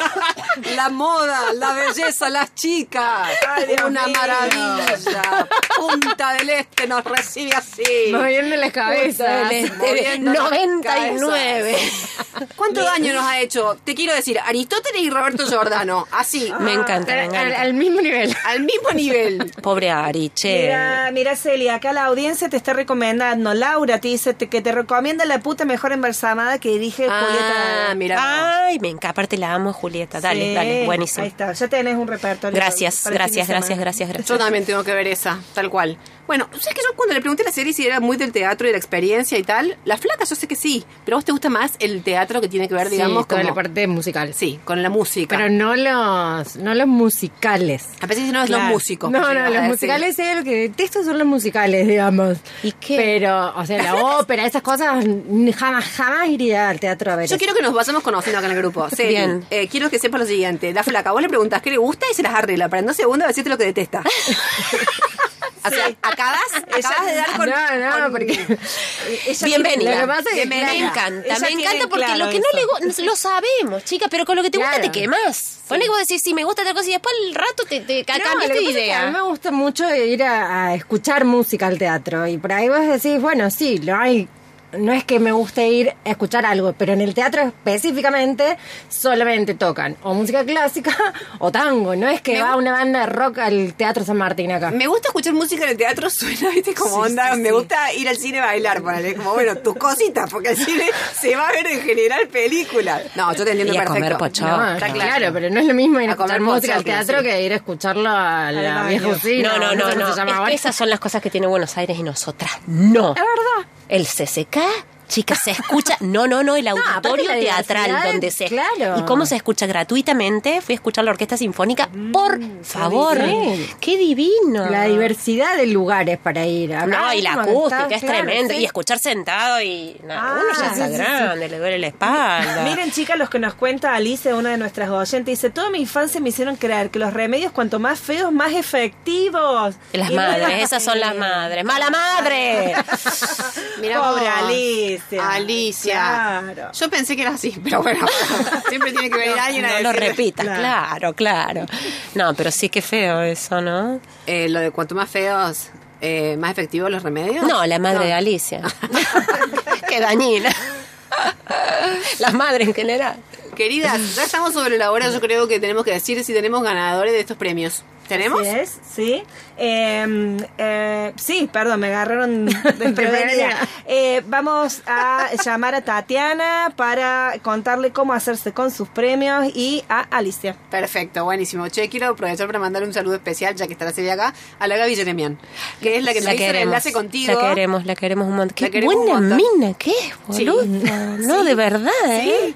[SPEAKER 2] *laughs* la moda, la belleza, las chicas.
[SPEAKER 4] Ay,
[SPEAKER 2] Una
[SPEAKER 4] mío.
[SPEAKER 2] maravilla. Punta del Este nos recibe así.
[SPEAKER 3] Moviendo las cabezas.
[SPEAKER 6] Punta del Este,
[SPEAKER 2] moviendo las
[SPEAKER 6] 99.
[SPEAKER 2] ¿Cuánto daño nos ha hecho? Te quiero decir, Aristóteles y Roberto Giordano. Así,
[SPEAKER 6] Me encanta, me
[SPEAKER 3] Al,
[SPEAKER 6] encanta.
[SPEAKER 3] al mismo nivel.
[SPEAKER 2] al mismo nivel.
[SPEAKER 6] Pobre Ari, che.
[SPEAKER 4] Mira, mira Celia, acá la audiencia te está recomendando. Laura te dice que te recomienda la puta mejor embalsamada que dirige
[SPEAKER 2] Ah,
[SPEAKER 4] Julieta.
[SPEAKER 2] mira.
[SPEAKER 6] Ay, me encanta. Aparte la amo, Julieta. Dale,
[SPEAKER 4] Sí,
[SPEAKER 6] dale, buenísimo.
[SPEAKER 4] Ahí está, ya tenés un repertorio.
[SPEAKER 6] Gracias, gracias, gracias, gracias, gracias.
[SPEAKER 2] Yo también tengo que ver esa, tal cual. Bueno, ¿sabes que yo cuando le pregunté a la serie si era muy del teatro y de la experiencia y tal? La flaca yo sé que sí, pero a vos te gusta más el teatro que tiene que ver, digamos,
[SPEAKER 3] sí,
[SPEAKER 2] como...
[SPEAKER 3] la parte musical.
[SPEAKER 2] Sí, con la música.
[SPEAKER 3] Pero no los, no los musicales.
[SPEAKER 2] a veces no es
[SPEAKER 4] Claro.
[SPEAKER 2] los músicos.
[SPEAKER 3] No, no, los musicales es lo que detesto son los musicales, digamos.
[SPEAKER 6] ¿Y qué?
[SPEAKER 3] Pero, o sea, la *laughs* ópera, esas cosas, jamás, jamás iría al teatro a ver.
[SPEAKER 2] Yo
[SPEAKER 3] eso.
[SPEAKER 2] quiero que nos vayamos conociendo acá en el grupo. *laughs* Celi,
[SPEAKER 6] Bien.
[SPEAKER 2] eh, quiero que sepa lo siguiente. La flaca, vos le preguntás qué le gusta y se las arregla. Para en dos segundos decirte lo que detesta. *laughs* o sea, acabas, *laughs* acabas de dar con...
[SPEAKER 3] No, no,
[SPEAKER 2] con-
[SPEAKER 3] porque... *laughs*
[SPEAKER 6] Bienvenida.
[SPEAKER 3] Lo que pasa es que.
[SPEAKER 6] Me encanta, me encanta porque
[SPEAKER 4] claro
[SPEAKER 6] lo que no le gusta, lo sabemos, chica, pero con lo que te gusta te quemas. Ponle que vos decís, sí, me gusta tal cosa y después al rato te, te
[SPEAKER 3] No, es que
[SPEAKER 6] idea.
[SPEAKER 3] a mí me gusta mucho ir a, a escuchar música al teatro y por ahí vos decís, bueno, sí, lo hay. No es que me guste ir a escuchar algo, pero en el teatro específicamente solamente tocan o música clásica *laughs* o tango. No es que
[SPEAKER 2] Me
[SPEAKER 3] va una banda de rock al Teatro San Martín acá.
[SPEAKER 2] Me gusta escuchar música en el teatro, *laughs* suena, viste, como onda. me gusta ir al cine a bailar, ponele, como bueno, tus cositas, porque el cine *laughs* se va a ver en general películas. No, yo te entiendo
[SPEAKER 6] Y a
[SPEAKER 2] perfecto.
[SPEAKER 6] comer.
[SPEAKER 3] No,
[SPEAKER 2] está
[SPEAKER 3] claro.
[SPEAKER 2] claro.
[SPEAKER 3] pero no es lo mismo ir a,
[SPEAKER 2] A comer
[SPEAKER 3] escuchar música al teatro
[SPEAKER 2] sí.
[SPEAKER 3] que ir a escucharlo a la
[SPEAKER 4] Al
[SPEAKER 3] vieja usina.
[SPEAKER 6] No, no, no, no. Es que esas son las cosas que tiene Buenos Aires y nosotras no.
[SPEAKER 3] Es verdad.
[SPEAKER 6] El CCK Chicas, se escucha. No, no, no, el auditorio teatral donde se.
[SPEAKER 3] claro.
[SPEAKER 6] ¿Y cómo se escucha gratuitamente? Fui a escuchar la orquesta sinfónica. Por favor. Qué divino.
[SPEAKER 3] La diversidad de lugares para ir.
[SPEAKER 6] No,
[SPEAKER 3] Acá
[SPEAKER 6] y la acústica
[SPEAKER 3] está-
[SPEAKER 6] es
[SPEAKER 3] claro,
[SPEAKER 6] tremenda.
[SPEAKER 3] sí.
[SPEAKER 6] Y escuchar sentado y. no,
[SPEAKER 3] Ah,
[SPEAKER 6] uno ya
[SPEAKER 3] sí,
[SPEAKER 6] está
[SPEAKER 3] sí, sí.
[SPEAKER 6] grande, le duele la espalda. *laughs*
[SPEAKER 4] Miren, chicas, los que nos cuenta Alice, una de nuestras oyentes, dice: Toda mi infancia me hicieron creer que los remedios, cuanto más feos, más efectivos.
[SPEAKER 6] Las
[SPEAKER 4] Y no
[SPEAKER 6] madres, esas son las *laughs* madres. ¡Mala madre!
[SPEAKER 2] Mira *laughs*
[SPEAKER 4] Pobre
[SPEAKER 2] vos.
[SPEAKER 4] Alicia.
[SPEAKER 2] Alicia.
[SPEAKER 4] Claro.
[SPEAKER 2] Yo pensé que era así, pero bueno, *laughs* siempre tiene que venir alguien a
[SPEAKER 6] No lo repitas, claro, claro. No, pero sí que feo eso, ¿no?
[SPEAKER 2] Eh, lo de cuanto más feos, eh, más efectivos los remedios.
[SPEAKER 6] No, la madre
[SPEAKER 2] No.
[SPEAKER 6] de Alicia. *laughs* Qué dañina. Las madres en general.
[SPEAKER 2] Queridas, ya estamos sobre la hora. Yo creo que tenemos que decir si tenemos ganadores de estos premios. ¿Tenemos?
[SPEAKER 4] Así es, sí. Eh, eh, sí, perdón, me agarraron *laughs* desprevenida. Eh, vamos a llamar a Tatiana para contarle cómo hacerse con sus premios y a Alicia.
[SPEAKER 2] Perfecto, buenísimo. Che, quiero aprovechar para mandarle un saludo especial, ya que está la serie acá, a la Gaby Jeremian, que es la que nos hizo el enlace contigo.
[SPEAKER 6] La queremos, la queremos un montón. Qué
[SPEAKER 2] La queremos un
[SPEAKER 6] buena
[SPEAKER 2] montón.
[SPEAKER 6] mina, ¿qué?
[SPEAKER 2] Sí.
[SPEAKER 6] Boluda. No, de verdad, ¿eh?
[SPEAKER 2] Sí.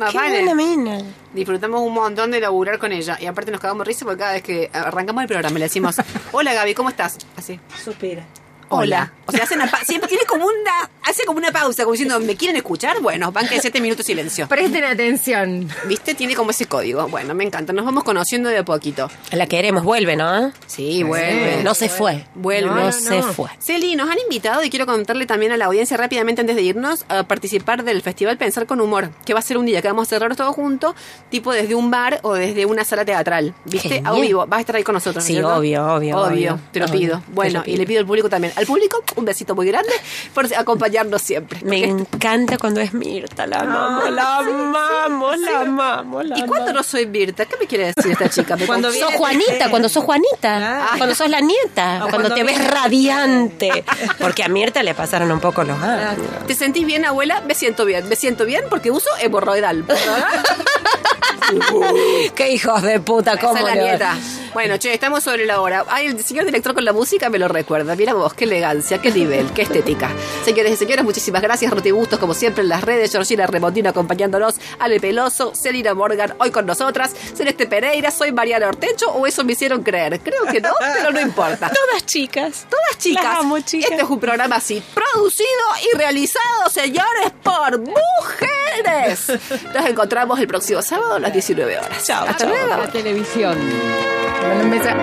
[SPEAKER 2] Más
[SPEAKER 6] Qué
[SPEAKER 2] vale.
[SPEAKER 6] buena mina.
[SPEAKER 2] Disfrutamos un montón de laburar con ella. Y aparte nos cagamos risa porque cada vez que arrancamos el programa le decimos, *laughs* hola Gaby, ¿cómo estás? Así.
[SPEAKER 4] Suspira.
[SPEAKER 2] Hola. O sea, *laughs* siempre tiene como una, hace como una pausa, como diciendo, ¿me quieren escuchar? Bueno, van que siete minutos de silencio.
[SPEAKER 3] Presten atención.
[SPEAKER 2] ¿Viste? Tiene como ese código. Bueno, me encanta. Nos vamos conociendo de a poquito.
[SPEAKER 6] La queremos, vuelve, ¿no?
[SPEAKER 2] Sí, vuelve.
[SPEAKER 6] No se fue.
[SPEAKER 2] Vuelve.
[SPEAKER 6] No,
[SPEAKER 2] No, no,
[SPEAKER 6] se fue.
[SPEAKER 2] Celi, nos han invitado y quiero contarle también a la audiencia rápidamente antes de irnos a participar del festival Pensar con Humor, que va a ser un día que vamos a cerrar todos juntos, tipo desde un bar o desde una sala teatral. ¿Viste?
[SPEAKER 6] Genial.
[SPEAKER 2] A vivo. Vas a estar ahí con nosotros. ¿no
[SPEAKER 6] Sí, obvio, obvio,
[SPEAKER 2] Obvio,
[SPEAKER 6] obvio.
[SPEAKER 2] te lo
[SPEAKER 6] Obvio,
[SPEAKER 2] pido. Bueno,
[SPEAKER 6] lo pido.
[SPEAKER 2] y le pido al público también. Al público, un besito muy grande por acompañarnos siempre.
[SPEAKER 6] Me encanta cuando es Mirta, la amamos, la amamos, la amamos.
[SPEAKER 2] ¿Y cuándo no soy Virta? ¿Qué me quiere decir esta chica? ¿Me
[SPEAKER 4] Cuando
[SPEAKER 6] Sos Juanita, cuando sos Juanita,
[SPEAKER 4] Ah.
[SPEAKER 6] cuando sos la nieta, cuando,
[SPEAKER 4] cuando
[SPEAKER 6] te ves radiante. *laughs* Porque a Mirta le pasaron un poco los años.
[SPEAKER 2] ¿Te sentís bien, abuela? Me siento bien. Me siento bien porque uso hemorroidal. *laughs*
[SPEAKER 6] Qué hijos de puta,
[SPEAKER 2] Esa
[SPEAKER 6] cómo
[SPEAKER 2] es la
[SPEAKER 6] le-
[SPEAKER 2] nieta. Bueno, che, estamos sobre la hora. Ay, el señor director con la música me lo recuerda. Mira vos, qué elegancia, qué nivel, qué estética. Señores y señoras, muchísimas gracias. Ruti Bustos, como siempre, en las redes. Georgina Remondino acompañándonos. Ale Peloso, Celina Morgan, hoy con nosotras. Celeste Pereira, soy Mariana Ortecho, o eso me hicieron creer. Creo que no, pero no importa. *laughs*
[SPEAKER 6] Todas chicas.
[SPEAKER 2] Todas chicas.
[SPEAKER 6] Las amo, chicas.
[SPEAKER 2] Este es un programa así, producido y realizado, señores, por mujeres. Nos encontramos el próximo sábado a las 19 horas.
[SPEAKER 6] Chao,
[SPEAKER 2] Hasta
[SPEAKER 6] chao.
[SPEAKER 2] luego.
[SPEAKER 3] La televisión. Bueno, empieza-